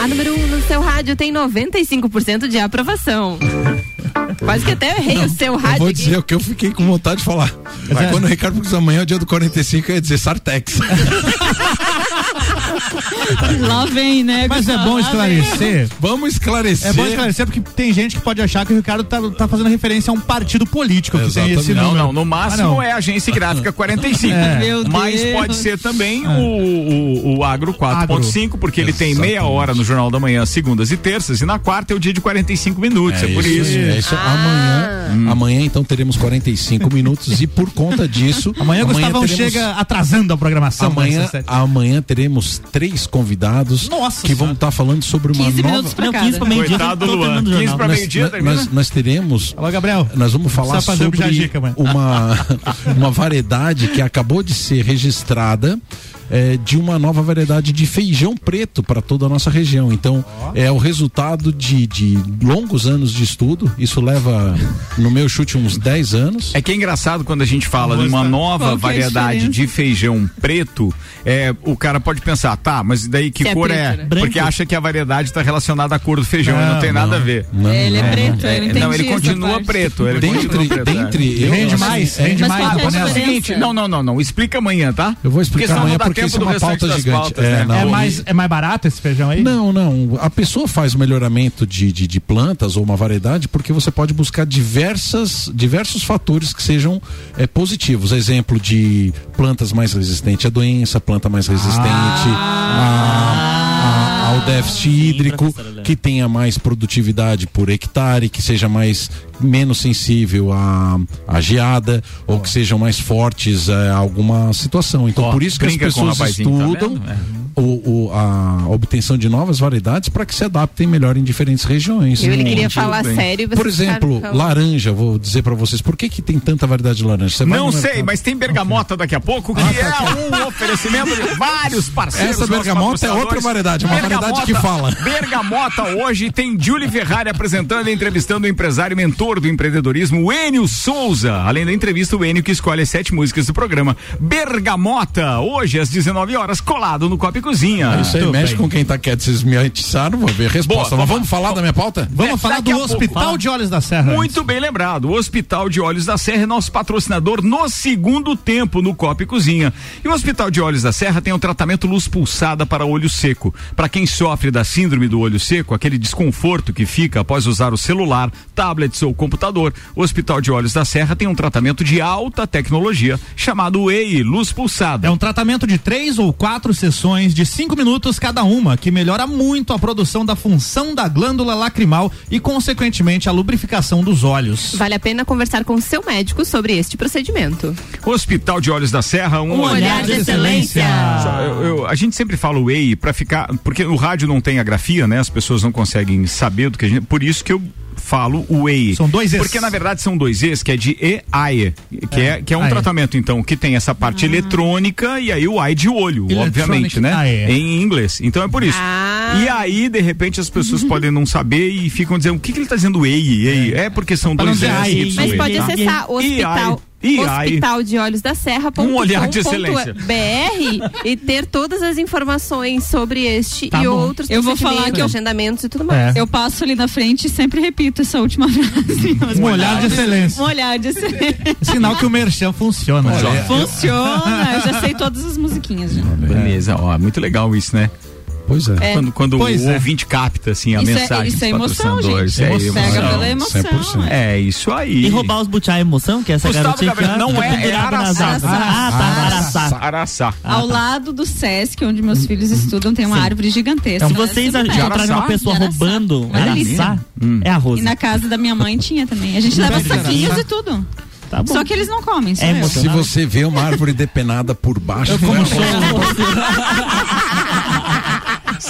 A número 1 um no seu rádio tem 95% de aprovação. Quase que até eu errei o seu Eu rádio. vou aqui. dizer o que eu fiquei com vontade de falar. Mas quando o Ricardo diz amanhã é o dia do 45, eu ia dizer Sartex. [LAUGHS] Lá vem, né? Mas é bom esclarecer. Vamos esclarecer. É bom esclarecer porque tem gente que pode achar que o Ricardo tá, tá fazendo referência a um partido político que tem esse Não, número. não, no máximo Ah, não. é Agência Gráfica 45. É. Mas Deus. pode ser também o, o, o Agro 4.5, porque ele tem meia hora no Jornal da Manhã, segundas e terças, e na quarta é o dia de 45 minutos. É, por isso. aí, Isso. Amanhã, amanhã então teremos 45 [LAUGHS] minutos e por conta disso. Amanhã o Gustavão teremos- chega atrasando a programação. Amanhã, nessa sete. amanhã teremos três convidados Nossa que vão estar falando sobre uma 15 nova. minutos pra Não, cada. 15 pra meio-dia. Coitado do Luan. terminando o 15 jornal. pra Nós, meio-dia, nós- nós, teremos. Alô, Gabriel. Nós vamos falar sobre uma, [LAUGHS] uma variedade que acabou de ser registrada é, de uma nova variedade de feijão preto para toda a nossa região. Então, é o resultado de, de longos anos de estudo. Isso leva, no meu chute, uns 10 anos. É que é engraçado quando a gente fala de uma nova Qual é variedade diferença? de feijão preto, é, o cara pode pensar, tá, mas daí que Se é cor preto, é? né? Porque acha que a variedade está relacionada à cor do feijão e não Não, tem nada a ver. Não, Ele é não. preto, eu É, entendi não, ele continua preto. Ele Dentre, continua preto, é. dentre eu, Rende mais, é, rende mais. é não, não, não, não. Explica amanhã, tá? Eu vou Porque explicar senão amanhã não porque tempo é do uma restante pauta das gigante. pautas, É, né? não, É mais, é mais barato esse feijão aí? Não, não. A pessoa faz o melhoramento de, de, de plantas ou uma variedade porque você pode buscar diversas, diversos fatores que sejam é, positivos. Exemplo de plantas mais resistentes à doença, planta mais resistente a- a- ao déficit hídrico, Helena. que tenha mais produtividade por hectare, que seja mais menos sensível à, à geada ou que sejam mais fortes é, a alguma situação. Então, Ó, por isso que as pessoas tá estudam? É. o, o- a obtenção de novas variedades para que se adaptem melhor em diferentes regiões. Eu, ele queria falar bem. sério. você Por exemplo, ficaram- laranja, vou dizer para vocês, por que que tem tanta variedade de laranja? Você Não sei, mercado- mas tem bergamota daqui a pouco, que é um oferecimento de vários parceiros. Essa bergamota é outra variedade, uma variedade que fala. Bergamota hoje tem Julie Ferrari apresentando e entrevistando o empresário e mentor do empreendedorismo, o Enio Souza. Além da entrevista, o Enio que escolhe as sete músicas do programa. Bergamota, hoje às 19 horas, colado no Copa e Cozinha. É isso aí, Muito mexe bem. com quem tá quieto, vocês me atiçaram, vou ver a resposta. Boa, Mas vamos falar da minha pauta? Vamos É, falar do pouco. Hospital Fala. de Olhos da Serra. Muito bem lembrado. O Hospital de Olhos da Serra é nosso patrocinador no segundo tempo no Copa e Cozinha. E o Hospital de Olhos da Serra tem um tratamento luz pulsada para olho seco. Para quem sofre da síndrome do olho seco, aquele desconforto que fica após usar o celular, tablets ou computador, o Hospital de Olhos da Serra tem um tratamento de alta tecnologia chamado EI, luz pulsada. É um tratamento de três ou quatro sessões de cinco minutos cada uma, que melhora muito a produção da função da glândula lacrimal e, consequentemente, a lubrificação dos olhos. Vale a pena conversar com seu médico sobre este procedimento. Hospital de Olhos da Serra, um, Um olhar de excelência. Eu- eu- a gente sempre fala o EI para ficar, porque o rádio não tem a grafia, né? As pessoas não conseguem saber do que a gente, por isso que eu falo o EI. São dois Es. Porque na verdade são dois E's, que é de EAE, que é, que é um AE. tratamento então que tem essa parte eletrônica e aí o AI de olho, Electronic obviamente, né? AE. Em inglês. Então é por isso. E aí, de repente, as pessoas podem não saber e ficam dizendo, o que, que ele tá dizendo EI? EI? É, porque são Pra não dois E's. Mas pode tá? acessar o hospital. E aí? Hospital de Olhos da Serra. Um olhar de excelência. BR e ter todas as informações sobre este Tá e bom. outros Eu vou falar que eu- agendamentos e tudo mais. Eu passo ali na frente e sempre repito essa última [LAUGHS] frase. Um olhar de excelência. Um olhar de excelência. Sinal que o merchan funciona. Olha, Funciona. Eu já sei todas as musiquinhas. Já. Beleza, ó, muito legal isso, né? Pois é. É. Quando, quando Pois o é. ouvinte capta assim a Isso é- mensagem isso dos é emoção, gente. É Emoção. Pega pela emoção, 100%. É isso aí. E roubar os butiá emoção, que essa Gustavo garotinha Gabriel, não é, é Araçá. Ah, tá, Araçá. Araçá. Ao lado do Sesc, onde meus filhos estudam, tem uma Sim. árvore gigantesca. Se vocês encontrarem é uma pessoa Araçá. roubando araçá, é a E na casa da minha mãe tinha também. A gente leva saquinhos Araçá? e tudo. Tá bom. Só que eles não comem. É eu. Se você vê uma árvore depenada por baixo, como não é sou- [LAUGHS]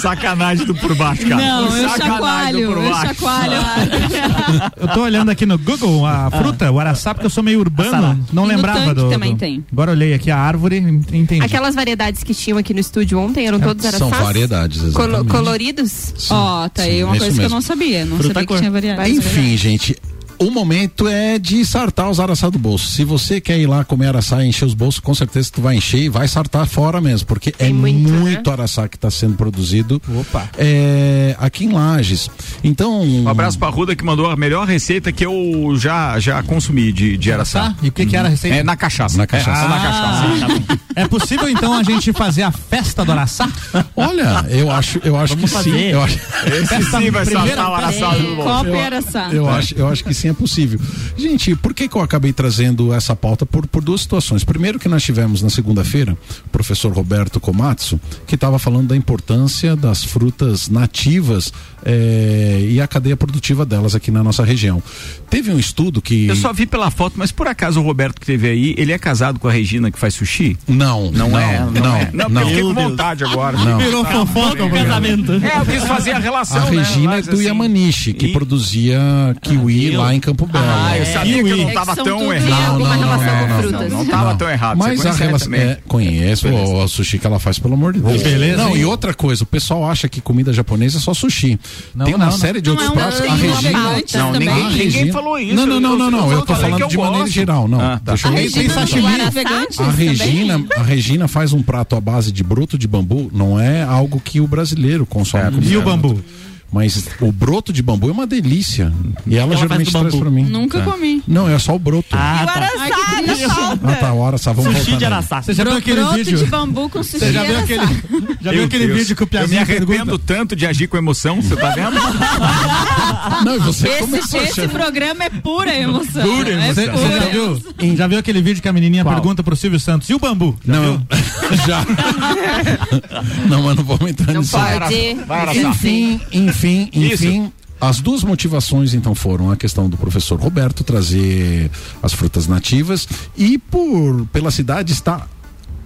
Sacanagem do por baixo, cara. Não, eu Sacanagem chacoalho, do por eu baixo. chacoalho. [LAUGHS] Eu tô olhando aqui no Google a fruta, o araçá, porque eu sou meio urbano, não E lembrava do, também do- tem. Agora eu olhei aqui a árvore e entendi. Aquelas variedades que tinham aqui no estúdio ontem eram todos São araçás? variedades, Colo- exatamente. coloridos? Ó, tá aí Sim, uma isso coisa que eu mesmo. não sabia. Não Fruta sabia que cor. tinha variedades. Enfim, gente, o momento é de sartar os araçá do bolso. Se você quer ir lá comer araçá e encher os bolsos, com certeza tu vai encher e vai sartar fora mesmo, porque é muito, muito, né? araçá que está sendo produzido Opa. é, aqui em Lages. Então, Um abraço pra Ruda que mandou a melhor receita que eu já, já consumi de, de araçá. Tá? E o que, que era a receita? É na cachaça. Na cachaça. É, na Ah, cachaça. É possível então a gente fazer a festa do araçá? olha, eu acho, eu acho que Vamos sim. fazer. Eu acho, Esse sim vai saltar o araçá do bolso. Copa e araçá. Eu acho, eu acho que sim é possível. Gente, por que, que eu acabei trazendo essa pauta? Por, por duas situações. Primeiro que nós tivemos na segunda-feira o professor Roberto Komatsu, que estava falando da importância das frutas nativas eh, e a cadeia produtiva delas aqui na nossa região. Teve um estudo que. Eu só vi pela foto, mas por acaso o Roberto que teve aí, ele é casado com a Regina que faz sushi? Não, Não, não, é? Não, é. Não, porque eu fiquei com vontade agora. Não. Virou fofoca o Casamento. É, eu quis fazer a relação, A né? Regina Mas, é do assim, Yamanishi, que e- produzia kiwi viu? lá em Campo Belo. Ah, eu sabia que eu não É que tava são tão errado. Não, não, não, frutas? Não, não tava tão errado. Mas Você a conhece relação. É, conheço o, sushi que ela faz, pelo amor de Deus. Beleza, Não, e outra coisa, o pessoal acha que comida japonesa é só sushi. Não, Tem uma não, não. série de Não outros é um pratos. A Regina. Não, ninguém, A ninguém Regina- falou isso. Não, não, não, não, não. Eu tô falando que de maneira geral, não. Ah, tá. Deixa eu A ver. Regina tem sashimi. A. Regina, a Regina faz um prato à base de broto de bambu, não é algo que o brasileiro consome. E o certo. bambu? Mas o broto de bambu é uma delícia. E ela, Ela geralmente traz pra mim. Nunca É. comi. Não, é só o broto. Ah, tá. Ai, que delícia. Ah, tá, hora, só vamos Sushi voltar de araçá. Você já viu aquele Broto vídeo? de bambu com sushi Você já e viu araçá. aquele, já viu aquele Deus. vídeo que o Eu me Piazinho arrependo tanto de agir com emoção, você tá vendo? [LAUGHS] Não, e você Esse, começou esse programa é pura emoção. Pura É Você, emoção. você já, viu, já viu aquele vídeo que a menininha Qual? pergunta pro Silvio Santos? E o bambu? Já Não, viu? [LAUGHS] já. [LAUGHS] não, mas não vamos entrar Não nisso. pode. Vai, Araçá. Enfim, enfim, Isso. enfim. As duas motivações então foram a questão do professor Roberto trazer as frutas nativas e por pela cidade estar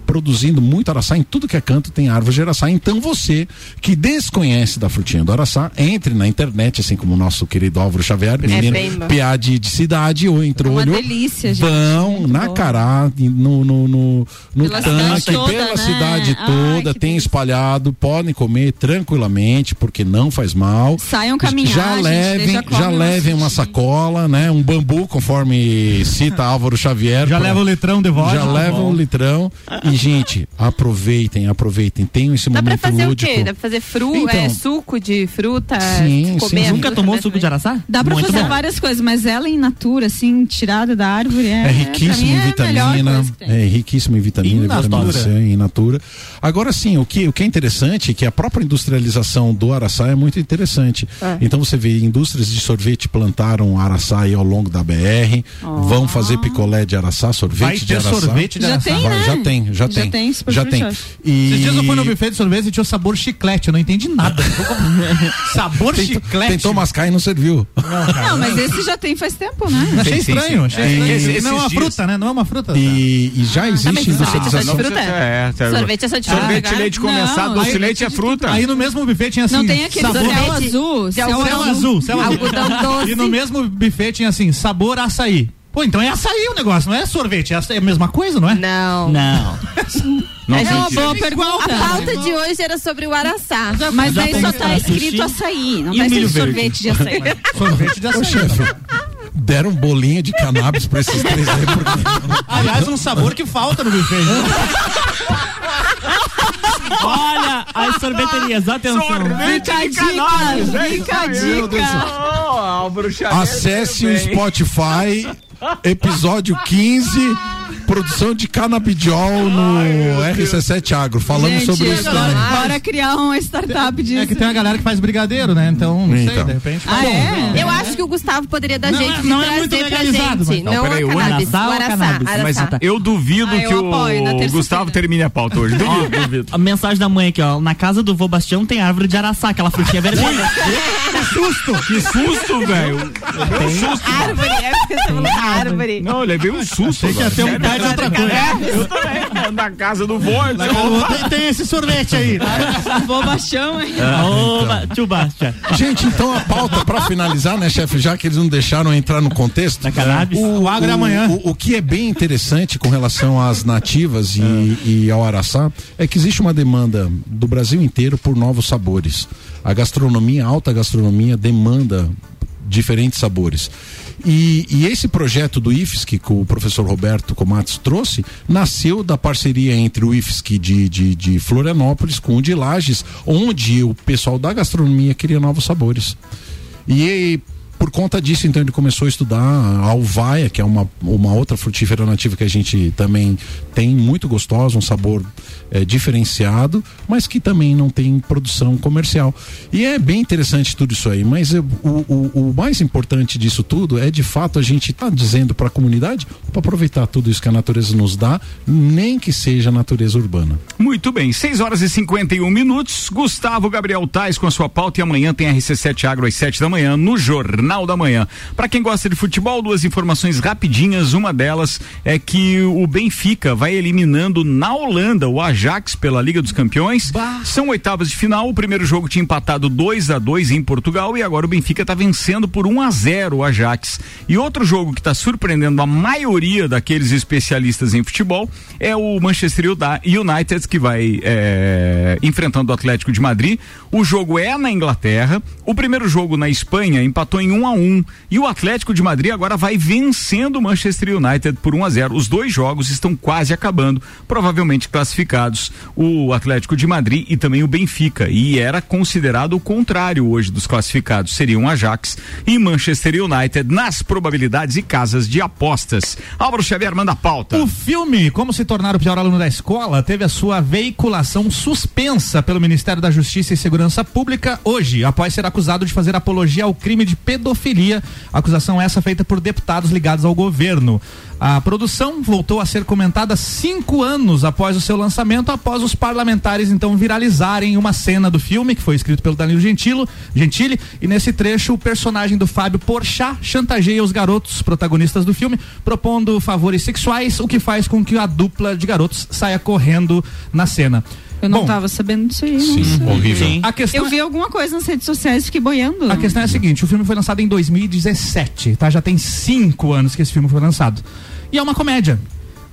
produzindo muito araçá em tudo que é canto tem árvore de araçá. Então você que desconhece da frutinha do araçá, entre na internet, assim como o nosso querido Álvaro Xavier, menino bem bom. PA de, de cidade ou entrou Uma delícia, gente. Vão Muito na bom. Cará, no, no, no, no Pela cidade tanque, toda, pela né? cidade Ai, toda, que tem delícia. espalhado, podem comer tranquilamente, porque não faz mal. Saiam caminhar, Já gente, levem, já já, comem levem um uma sacola, né? Um bambu, conforme cita Álvaro Xavier. Já pra- leva o litrão de vodka. Já leva Bom. um litrão. E, Gente, aproveitem, aproveitem. Tenham esse Dá pra momento fazer lúdico. o quê? Dá pra fazer fru, Então. é, suco de fruta? Sim, comer sim. Nunca tomou suco de araçá? Dá pra Muito fazer bom. várias coisas, mas ela in natura, assim, tirada da árvore, é. É riquíssimo pra mim em é vitamina, tem. é riquíssimo em vitamina, In vitamina natura. C, in natura. Agora sim, o que, o que é interessante é que a própria industrialização do araçá é muito interessante. É. Então você vê indústrias de sorvete plantaram araçá aí ao longo da BR, vão fazer picolé de araçá, sorvete Vai de ter araçá. sorvete de Já araçá. tem, Vai, né? já tem, já, Já tem. tem, super já tem. E... Esses dias eu fui no buffet de sorvete e tinha o sabor chiclete, eu não entendi nada. [LAUGHS] sabor Tentou, chiclete. tentou mascar e não serviu. Não, mas esse já tem faz tempo, né? Achei Sim, sim, estranho, sim. achei É, estranho. esses não é uma dias- fruta, né? Não é uma fruta. E, e já Ah, existe sorvete é industrialização. fruta? É, é, Sorvete é só de fruta. Sorvete, cara. leite Não, condensado, doce leite é fruta. Aí no mesmo buffet tinha assim. Não tem aquele sabor... céu Sorvete azul, céu azul. azul, céu azul. [LAUGHS] E no mesmo buffet tinha assim, sabor açaí. Pô, então é açaí o negócio, não é sorvete. É a mesma coisa, não é? Não. Não. [LAUGHS] Não É uma boa Igual, pergunta. cara. A pauta de hoje era sobre o araçá. Mas Já aí só tá escrito açaí, não tá escrito sorvete de açaí. [LAUGHS] Sorvete de Ô, açaí. chefe, deram bolinho de cannabis pra esses três aí, porque Aliás, um sabor que falta no buffet. [LAUGHS] Olha as sorveterias, atenção. Sorvete Fica de dica, fica a do dica. céu. Oh, Álvaro Xavier, Acesse o. Spotify, episódio 15, produção de canabidiol no RC7 Agro. Falamos Gente, sobre isso agora, também. bora criar uma startup disso. É que tem uma galera que faz brigadeiro, né? Então, não sei, Então. de repente. Ah, é? Eu acho que o Gustavo poderia dar Não jeito é- de não é muito legalizado, gente. mas- Não, Não, peraí, a o cannabis, araçá o ou araçá, cannabis? Mas eu duvido Ah, eu que o. Gustavo termine a pauta hoje. Duvido, duvido. A mensagem da mãe aqui, ó. Na casa do vô Bastião tem árvore de araçá, aquela frutinha vermelha. Que susto! Que susto, velho! Um susto. Árvore, é porque você falou árvore. Não, eu levei um susto. Achei que ter um pé de outra coisa. É, eu também. Na casa do vô. Tem, tem esse sorvete aí. Vou baixão, hein? Oba, tio Bastia. Gente, então a pauta, pra finalizar, né, chefe, já que eles não deixaram entrar no contexto. Da cannabis? O agro é amanhã. O, o que é bem interessante com relação às nativas e, e ao araçá é que existe uma demanda do Brasil inteiro por novos sabores. A gastronomia, a alta gastronomia, demanda diferentes sabores. E, e esse projeto do IFSC que o professor Roberto Comates trouxe nasceu da parceria entre o IFSC de, de, de Florianópolis com o de Lages, onde o pessoal da gastronomia queria novos sabores. E por conta disso, então, ele começou a estudar a alvaia, que é uma, uma outra frutífera nativa que a gente também tem, muito gostosa, um sabor eh, diferenciado, mas que também não tem produção comercial. E é bem interessante tudo isso aí, mas eu- o, o, o mais importante disso tudo é, de fato, a gente tá dizendo para a comunidade para aproveitar tudo isso que a natureza nos dá, nem que seja a natureza urbana. Muito bem, 6 horas e 51 minutos. Gustavo Gabriel Tais com a sua pauta e amanhã tem RC7 Agro às 7 da manhã no Jornal da Manhã. Para quem gosta de futebol, duas informações rapidinhas. Uma delas é que o Benfica vai eliminando na Holanda o Ajax pela Liga dos Campeões. São oitavas de final. O primeiro jogo tinha empatado 2 a 2 em Portugal e agora o Benfica está vencendo por 1 a 0 o Ajax. E outro jogo que está surpreendendo a maioria daqueles especialistas em futebol é o Manchester United que vai é, enfrentando o Atlético de Madrid. O jogo é na Inglaterra. O primeiro jogo na Espanha empatou em 1 a 1 e o Atlético de Madrid agora vai vencendo o Manchester United por 1 a 0. Os dois jogos estão quase acabando, provavelmente classificados o Atlético de Madrid e também o Benfica. E era considerado o contrário hoje dos classificados, seriam Ajax e Manchester United nas probabilidades e casas de apostas. Álvaro Xavier manda a pauta. O filme Como se tornar o pior aluno da escola teve a sua veiculação suspensa pelo Ministério da Justiça e Segurança Pública hoje, após ser acusado de fazer apologia ao crime de pedofilia. Acusação essa feita por deputados ligados ao governo. A produção voltou a ser comentada cinco anos após o seu lançamento, após os parlamentares então viralizarem uma cena do filme que foi escrito pelo Danilo Gentilo, Gentili e nesse trecho o personagem do Fábio Porchat chantageia os garotos protagonistas do filme, propondo favores sexuais, o que faz com que a dupla de garotos saia correndo na cena. Eu não Bom, tava sabendo disso aí. Sim, nossa. horrível. A questão Eu vi alguma coisa nas redes sociais e fiquei boiando. A questão é a seguinte, o filme foi lançado em 2017, tá? Já tem cinco anos que esse filme foi lançado. E é uma comédia.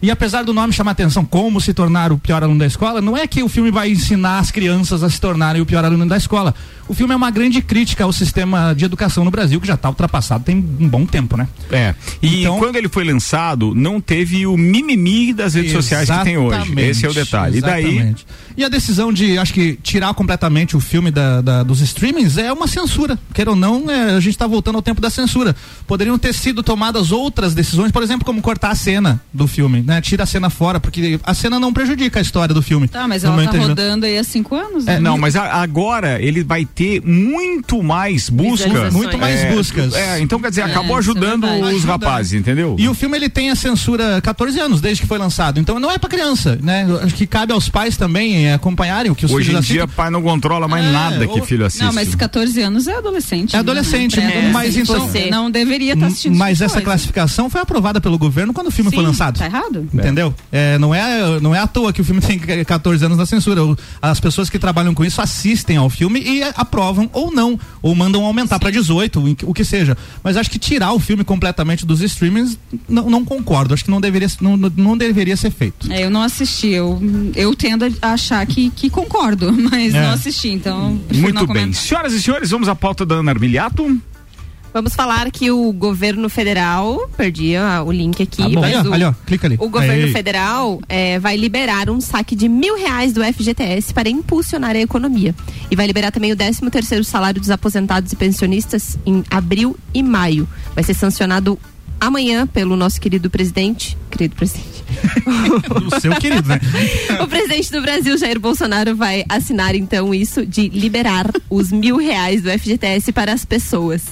E apesar do nome chamar atenção, como se tornar o pior aluno da escola, não é que o filme vai ensinar as crianças a se tornarem o pior aluno da escola. O filme é uma grande crítica ao sistema de educação no Brasil, que já está ultrapassado tem um bom tempo, né? É. E Então- quando ele foi lançado, não teve o mimimi das redes sociais que tem hoje. Exatamente, Esse é o detalhe. E daí. exatamente. E a decisão de, acho que, tirar completamente o filme da, da- dos streamings é uma censura. Quer ou não, é, a gente está voltando ao tempo da censura. Poderiam ter sido tomadas outras decisões, por exemplo, como cortar a cena do filme, né? Tira a cena fora, porque a cena não prejudica a história do filme. Tá, mas ela tá rodando aí há cinco anos. É, né? não, mas a- agora ele vai ter muito mais busca. Visualizações. Muito mais É, buscas. É, então quer dizer, É, acabou é ajudando os rapazes, entendeu? E o filme ele tem a censura 14 anos desde que foi lançado, então não é pra criança, né? Acho que cabe aos pais também eh, acompanharem o que os Hoje filhos em dia, assistem. pai não controla mais É, nada que ou- filho assiste. Não, mas 14 anos é adolescente. É adolescente, né? Mas então- Você não deveria estar assistindo Mas essa coisas. classificação foi aprovada pelo governo quando o filme foi Sim, lançado. Tá errado? Entendeu? É, não, é, não é à toa que o filme [LAUGHS] tem 14 anos na censura. As pessoas que trabalham com isso assistem ao filme e é, aprovam ou não, ou mandam aumentar para 18, o que- seja. Mas acho que tirar o filme completamente dos streamings, não, não concordo. Acho que não deveria, não, não deveria ser feito. É, eu não assisti. Eu, eu tendo a achar que, que concordo, [LAUGHS] mas É. não assisti. Então, Muito não bem. Senhoras e senhores, vamos à pauta da Ana Armiliato. Vamos falar que o governo federal, perdi ah, o link aqui, Tá bom. mas Ali, o, ali, ó, clica ali. o governo federal eh, vai liberar um saque de mil reais do FGTS para impulsionar a economia. E vai liberar também o 13 terceiro salário dos aposentados e pensionistas em abril e maio. Vai ser sancionado amanhã pelo nosso querido presidente, querido presidente. [LAUGHS] O seu querido, né? [LAUGHS] O presidente do Brasil, Jair Bolsonaro, vai assinar então isso de liberar os mil reais do FGTS para as pessoas.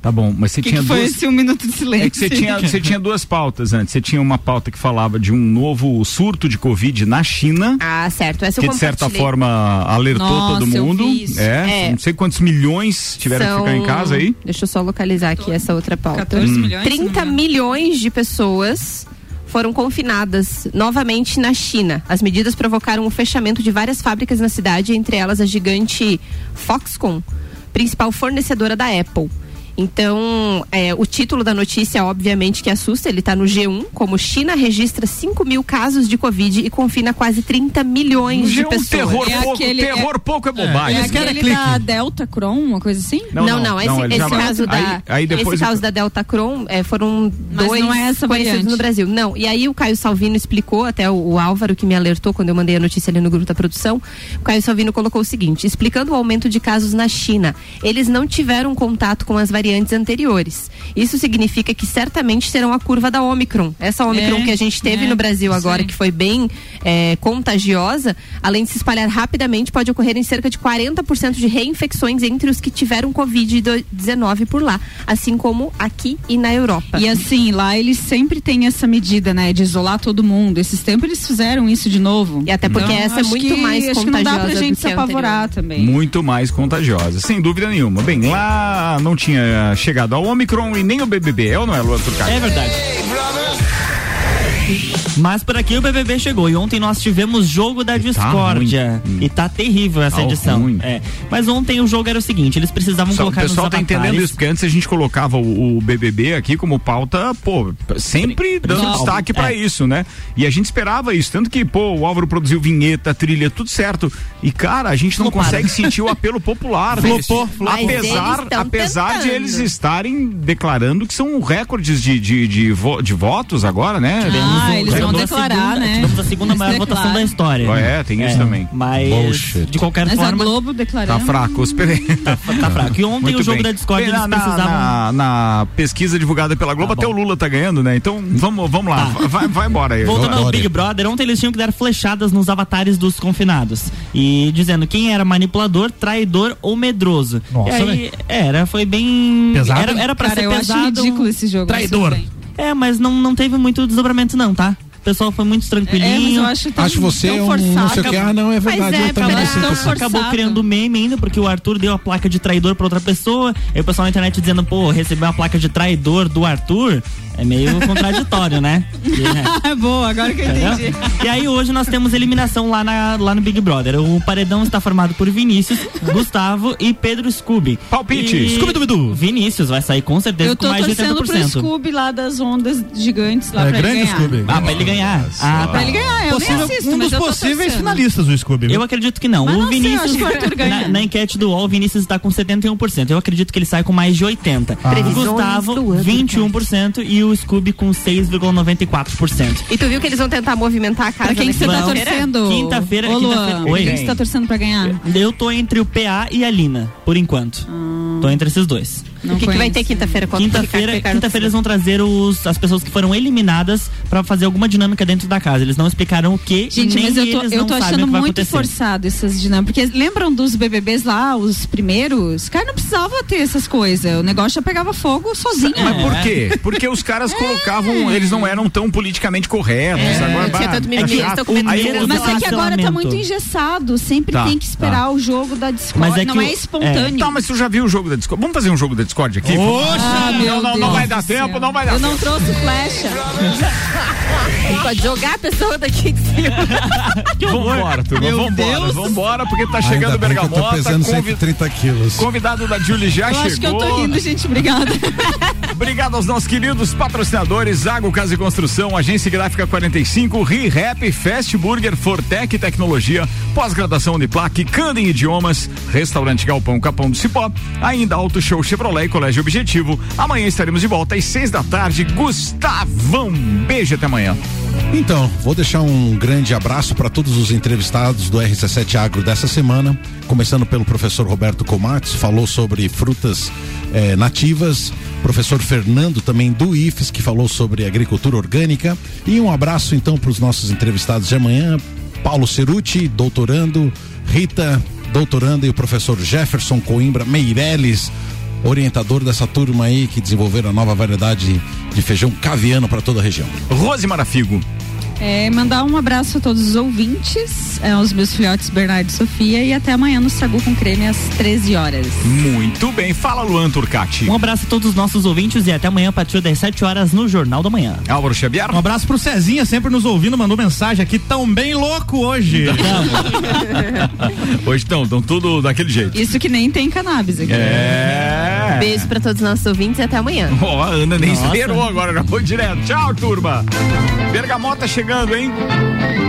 Tá bom, mas você que, tinha que foi duas. esse um minuto de silêncio? É que você tinha, você tinha duas pautas antes. Você tinha uma pauta que falava de um novo surto de Covid na China. Ah, certo. Essa eu que de certa forma alertou Nossa, todo eu mundo. vi isso. É, É. não sei quantos milhões tiveram que ficar em casa aí. Deixa eu só localizar aqui essa outra pauta. 14 Hum. milhões, se não me 30 milhões de pessoas foram confinadas novamente na China. As medidas provocaram o fechamento de várias fábricas na cidade, entre elas a gigante Foxconn, principal fornecedora da Apple. Então, é, o título da notícia, obviamente, que assusta, ele está no G1, como China registra 5 mil casos de Covid e confina quase 30 milhões de G1 pessoas. terror pouco, terror pouco é bobagem. É querem aquele da Delta Cron, uma coisa assim? Não, não, esse, ele esse já vai- caso da, aí- aí depois esse caso da Delta Cron é, foram Mas dois não é essa conhecidos variante. no Brasil. Não, e aí o Caio Salvino explicou, até o, o Álvaro que me alertou quando eu mandei a notícia ali no grupo da produção, o Caio Salvino colocou o seguinte, explicando o aumento de casos na China, eles não tiveram contato com as variantes anteriores. Isso significa que certamente serão a curva da Omicron. Essa Omicron É, que a gente teve é, no Brasil agora, aí. que foi bem é, contagiosa, além de se espalhar rapidamente, pode ocorrer em cerca de 40% de reinfecções entre os que tiveram Covid-19 por lá, assim como aqui e na Europa. E assim, lá eles sempre têm essa medida, né? De isolar todo mundo. Esses tempos eles fizeram isso de novo. E até porque essa é muito que- mais acho que não dá pra contagiosa gente se apavorar também. Muito mais contagiosa, sem dúvida nenhuma. Bem, lá não tinha chegado ao Omicron e nem o BBB, é ou não é, Luan Turcati? É verdade. Mas por aqui o BBB chegou e ontem nós tivemos jogo da discórdia ruim. e tá terrível essa Tá edição. ruim. É. Mas ontem o jogo era o seguinte, eles precisavam Só, o colocar pessoal nos tá avatares. entendendo isso, porque antes a gente colocava o, o BBB aqui como pauta, pô, sempre dando destaque pra É. isso, né? E a gente esperava isso, tanto que, pô, o Álvaro produziu vinheta, trilha, tudo certo. E, cara, a gente não consegue sentir o apelo popular. Flopou, desse. flopou. Mas Apesar, apesar de eles estarem declarando que são recordes de, de, de, vo- de votos agora, né? Ah, eles vão Tivemos a declarar, segunda- né? Tivemos a segunda Eles maior declaram. votação da história. É, tem isso também. Mas, Bullshit. de qualquer Mas a forma, Globo declarando. [LAUGHS] Tá fraco, esperei. tá, tá fraco. E ontem Muito o jogo bem. da discórdia Bem, eles na, precisavam... na- na pesquisa divulgada pela Globo, Tá até o. Lula tá ganhando, né? Então vamos, vamos lá, vai, vai embora aí. Voltando ao. Big Brother, ontem eles tinham que dar flechadas nos avatares dos confinados. E dizendo quem era manipulador, traidor ou medroso. Nossa, e aí, velho. era, foi bem. Pesado, Era, era pra Cara, ser eu pesado. acho ridículo esse jogo. Traidor. É, mas não, não teve muito desdobramento, não, tá? Pessoal foi muito tranquilinho. É, mas eu acho Acho você tão um não forçado. sei o que. Ah, não, é verdade. Mas é, eu também assim. forçado. Acabou criando meme ainda, porque o Arthur deu a placa de traidor pra outra pessoa. E o pessoal na internet dizendo, pô, receber uma placa de traidor do Arthur é meio [LAUGHS] contraditório, né? É, [LAUGHS] Boa, agora que eu Entendeu? entendi. E aí hoje nós temos eliminação lá, na- lá no Big Brother. O paredão está formado por Vinícius, Gustavo e Pedro Scooby. Palpite. E Scooby-Doo. Vinícius vai sair com certeza Eu com tô mais de torcendo pro 80%. Scooby lá das ondas gigantes lá É pra ele grande ganhar. Scooby. Ah, pra ele ganhar. Ah, tá. Pra ele ganhar, eu Possível- nem assisto, um dos possíveis finalistas do Scooby. viu? Eu acredito que não. Mas o não sei, Vinícius, acho que o na, na enquete do UOL, o Vinícius está com 71%. Eu acredito que ele sai com mais de 80%. O Previsões do Gustavo, ano, 21% e o Scooby com 6,94%. E tu viu que eles vão tentar movimentar a casa Pra quem que você tá torcendo? Quinta-feira, Ô, quinta-feira. Oi. quem que você tá torcendo pra ganhar? Eu tô entre o PA e a Lina, por enquanto. Tô entre esses dois. Não O que, que vai ter quinta-feira? Quinta-feira, quinta-feira eles vão trazer os, as pessoas que foram eliminadas pra fazer alguma dinâmica dentro da casa. Eles não explicaram o que Gente, nem mas eu tô, eles eu tô sabem achando o que vai muito acontecer. forçado essas dinâmicas. Porque lembram dos BBBs lá, os primeiros? Cara, não precisava ter essas coisas. O negócio já pegava fogo sozinho. Mas por quê? Porque os caras colocavam, eles não eram tão politicamente corretos. Agora, tinha bah, tanto é com medo eu- Mas é que agora tá muito engessado. Sempre Tá, tem que esperar tá. o jogo da Discord. Mas é não é espontâneo. Tá, mas tu já viu o jogo da Discord? Vamos fazer um jogo da Discord aqui? Ah, meu não, não, Deus não vai dar céu. tempo, não vai dar Eu tempo. não trouxe flecha. [LAUGHS] Pode jogar a pessoa daqui de cima. [LAUGHS] Vambora, turma, Meu vambora, Deus. vambora, porque tá chegando o que eu tô Bergamota. pesando convi- 130 quilos. Convidado da Julie já eu chegou. acho que eu tô rindo, gente. Obrigada. [LAUGHS] Obrigado aos nossos queridos patrocinadores, Zago Casa e Construção, Agência Gráfica 45, ReHap, Fast Burger, Fortec Tecnologia, Pós-Graduação Uniplac, Candem Idiomas, Restaurante Galpão Capão do Cipó, ainda Auto Show Chevrolet e Colégio Objetivo. Amanhã estaremos de volta às seis da tarde. Gustavão, beijo até amanhã. Então, vou deixar um grande abraço para todos os entrevistados do RC7 Agro dessa semana, começando pelo professor Roberto Comates, falou sobre frutas eh, nativas, professor Fernando também do IFES, que falou sobre agricultura orgânica, e um abraço então para os nossos entrevistados de amanhã, Paulo Ceruti, doutorando, Rita, doutoranda, e o professor Jefferson Coimbra Meirelles, orientador dessa turma aí que desenvolveram a nova variedade de feijão caviano para toda a região. Rose Marafigo. É, mandar um abraço a todos os ouvintes, é, aos meus filhotes Bernardo e Sofia, e até amanhã no Sagu com Creme às 13 horas. Muito bem, fala Luan Turcati. Um abraço a todos os nossos ouvintes e até amanhã a partir das 7 horas no Jornal da Manhã. Álvaro Xavier. Um abraço pro Cezinha, sempre nos ouvindo, mandou mensagem aqui, tão bem louco hoje. [LAUGHS] Hoje estão, estão tudo daquele jeito. Isso que nem tem cannabis aqui. É. Beijo pra todos os nossos ouvintes e até amanhã. Ó, a Ana nem Nossa. esperou agora, já foi direto. Tchau, turma. Bergamota chegando, hein?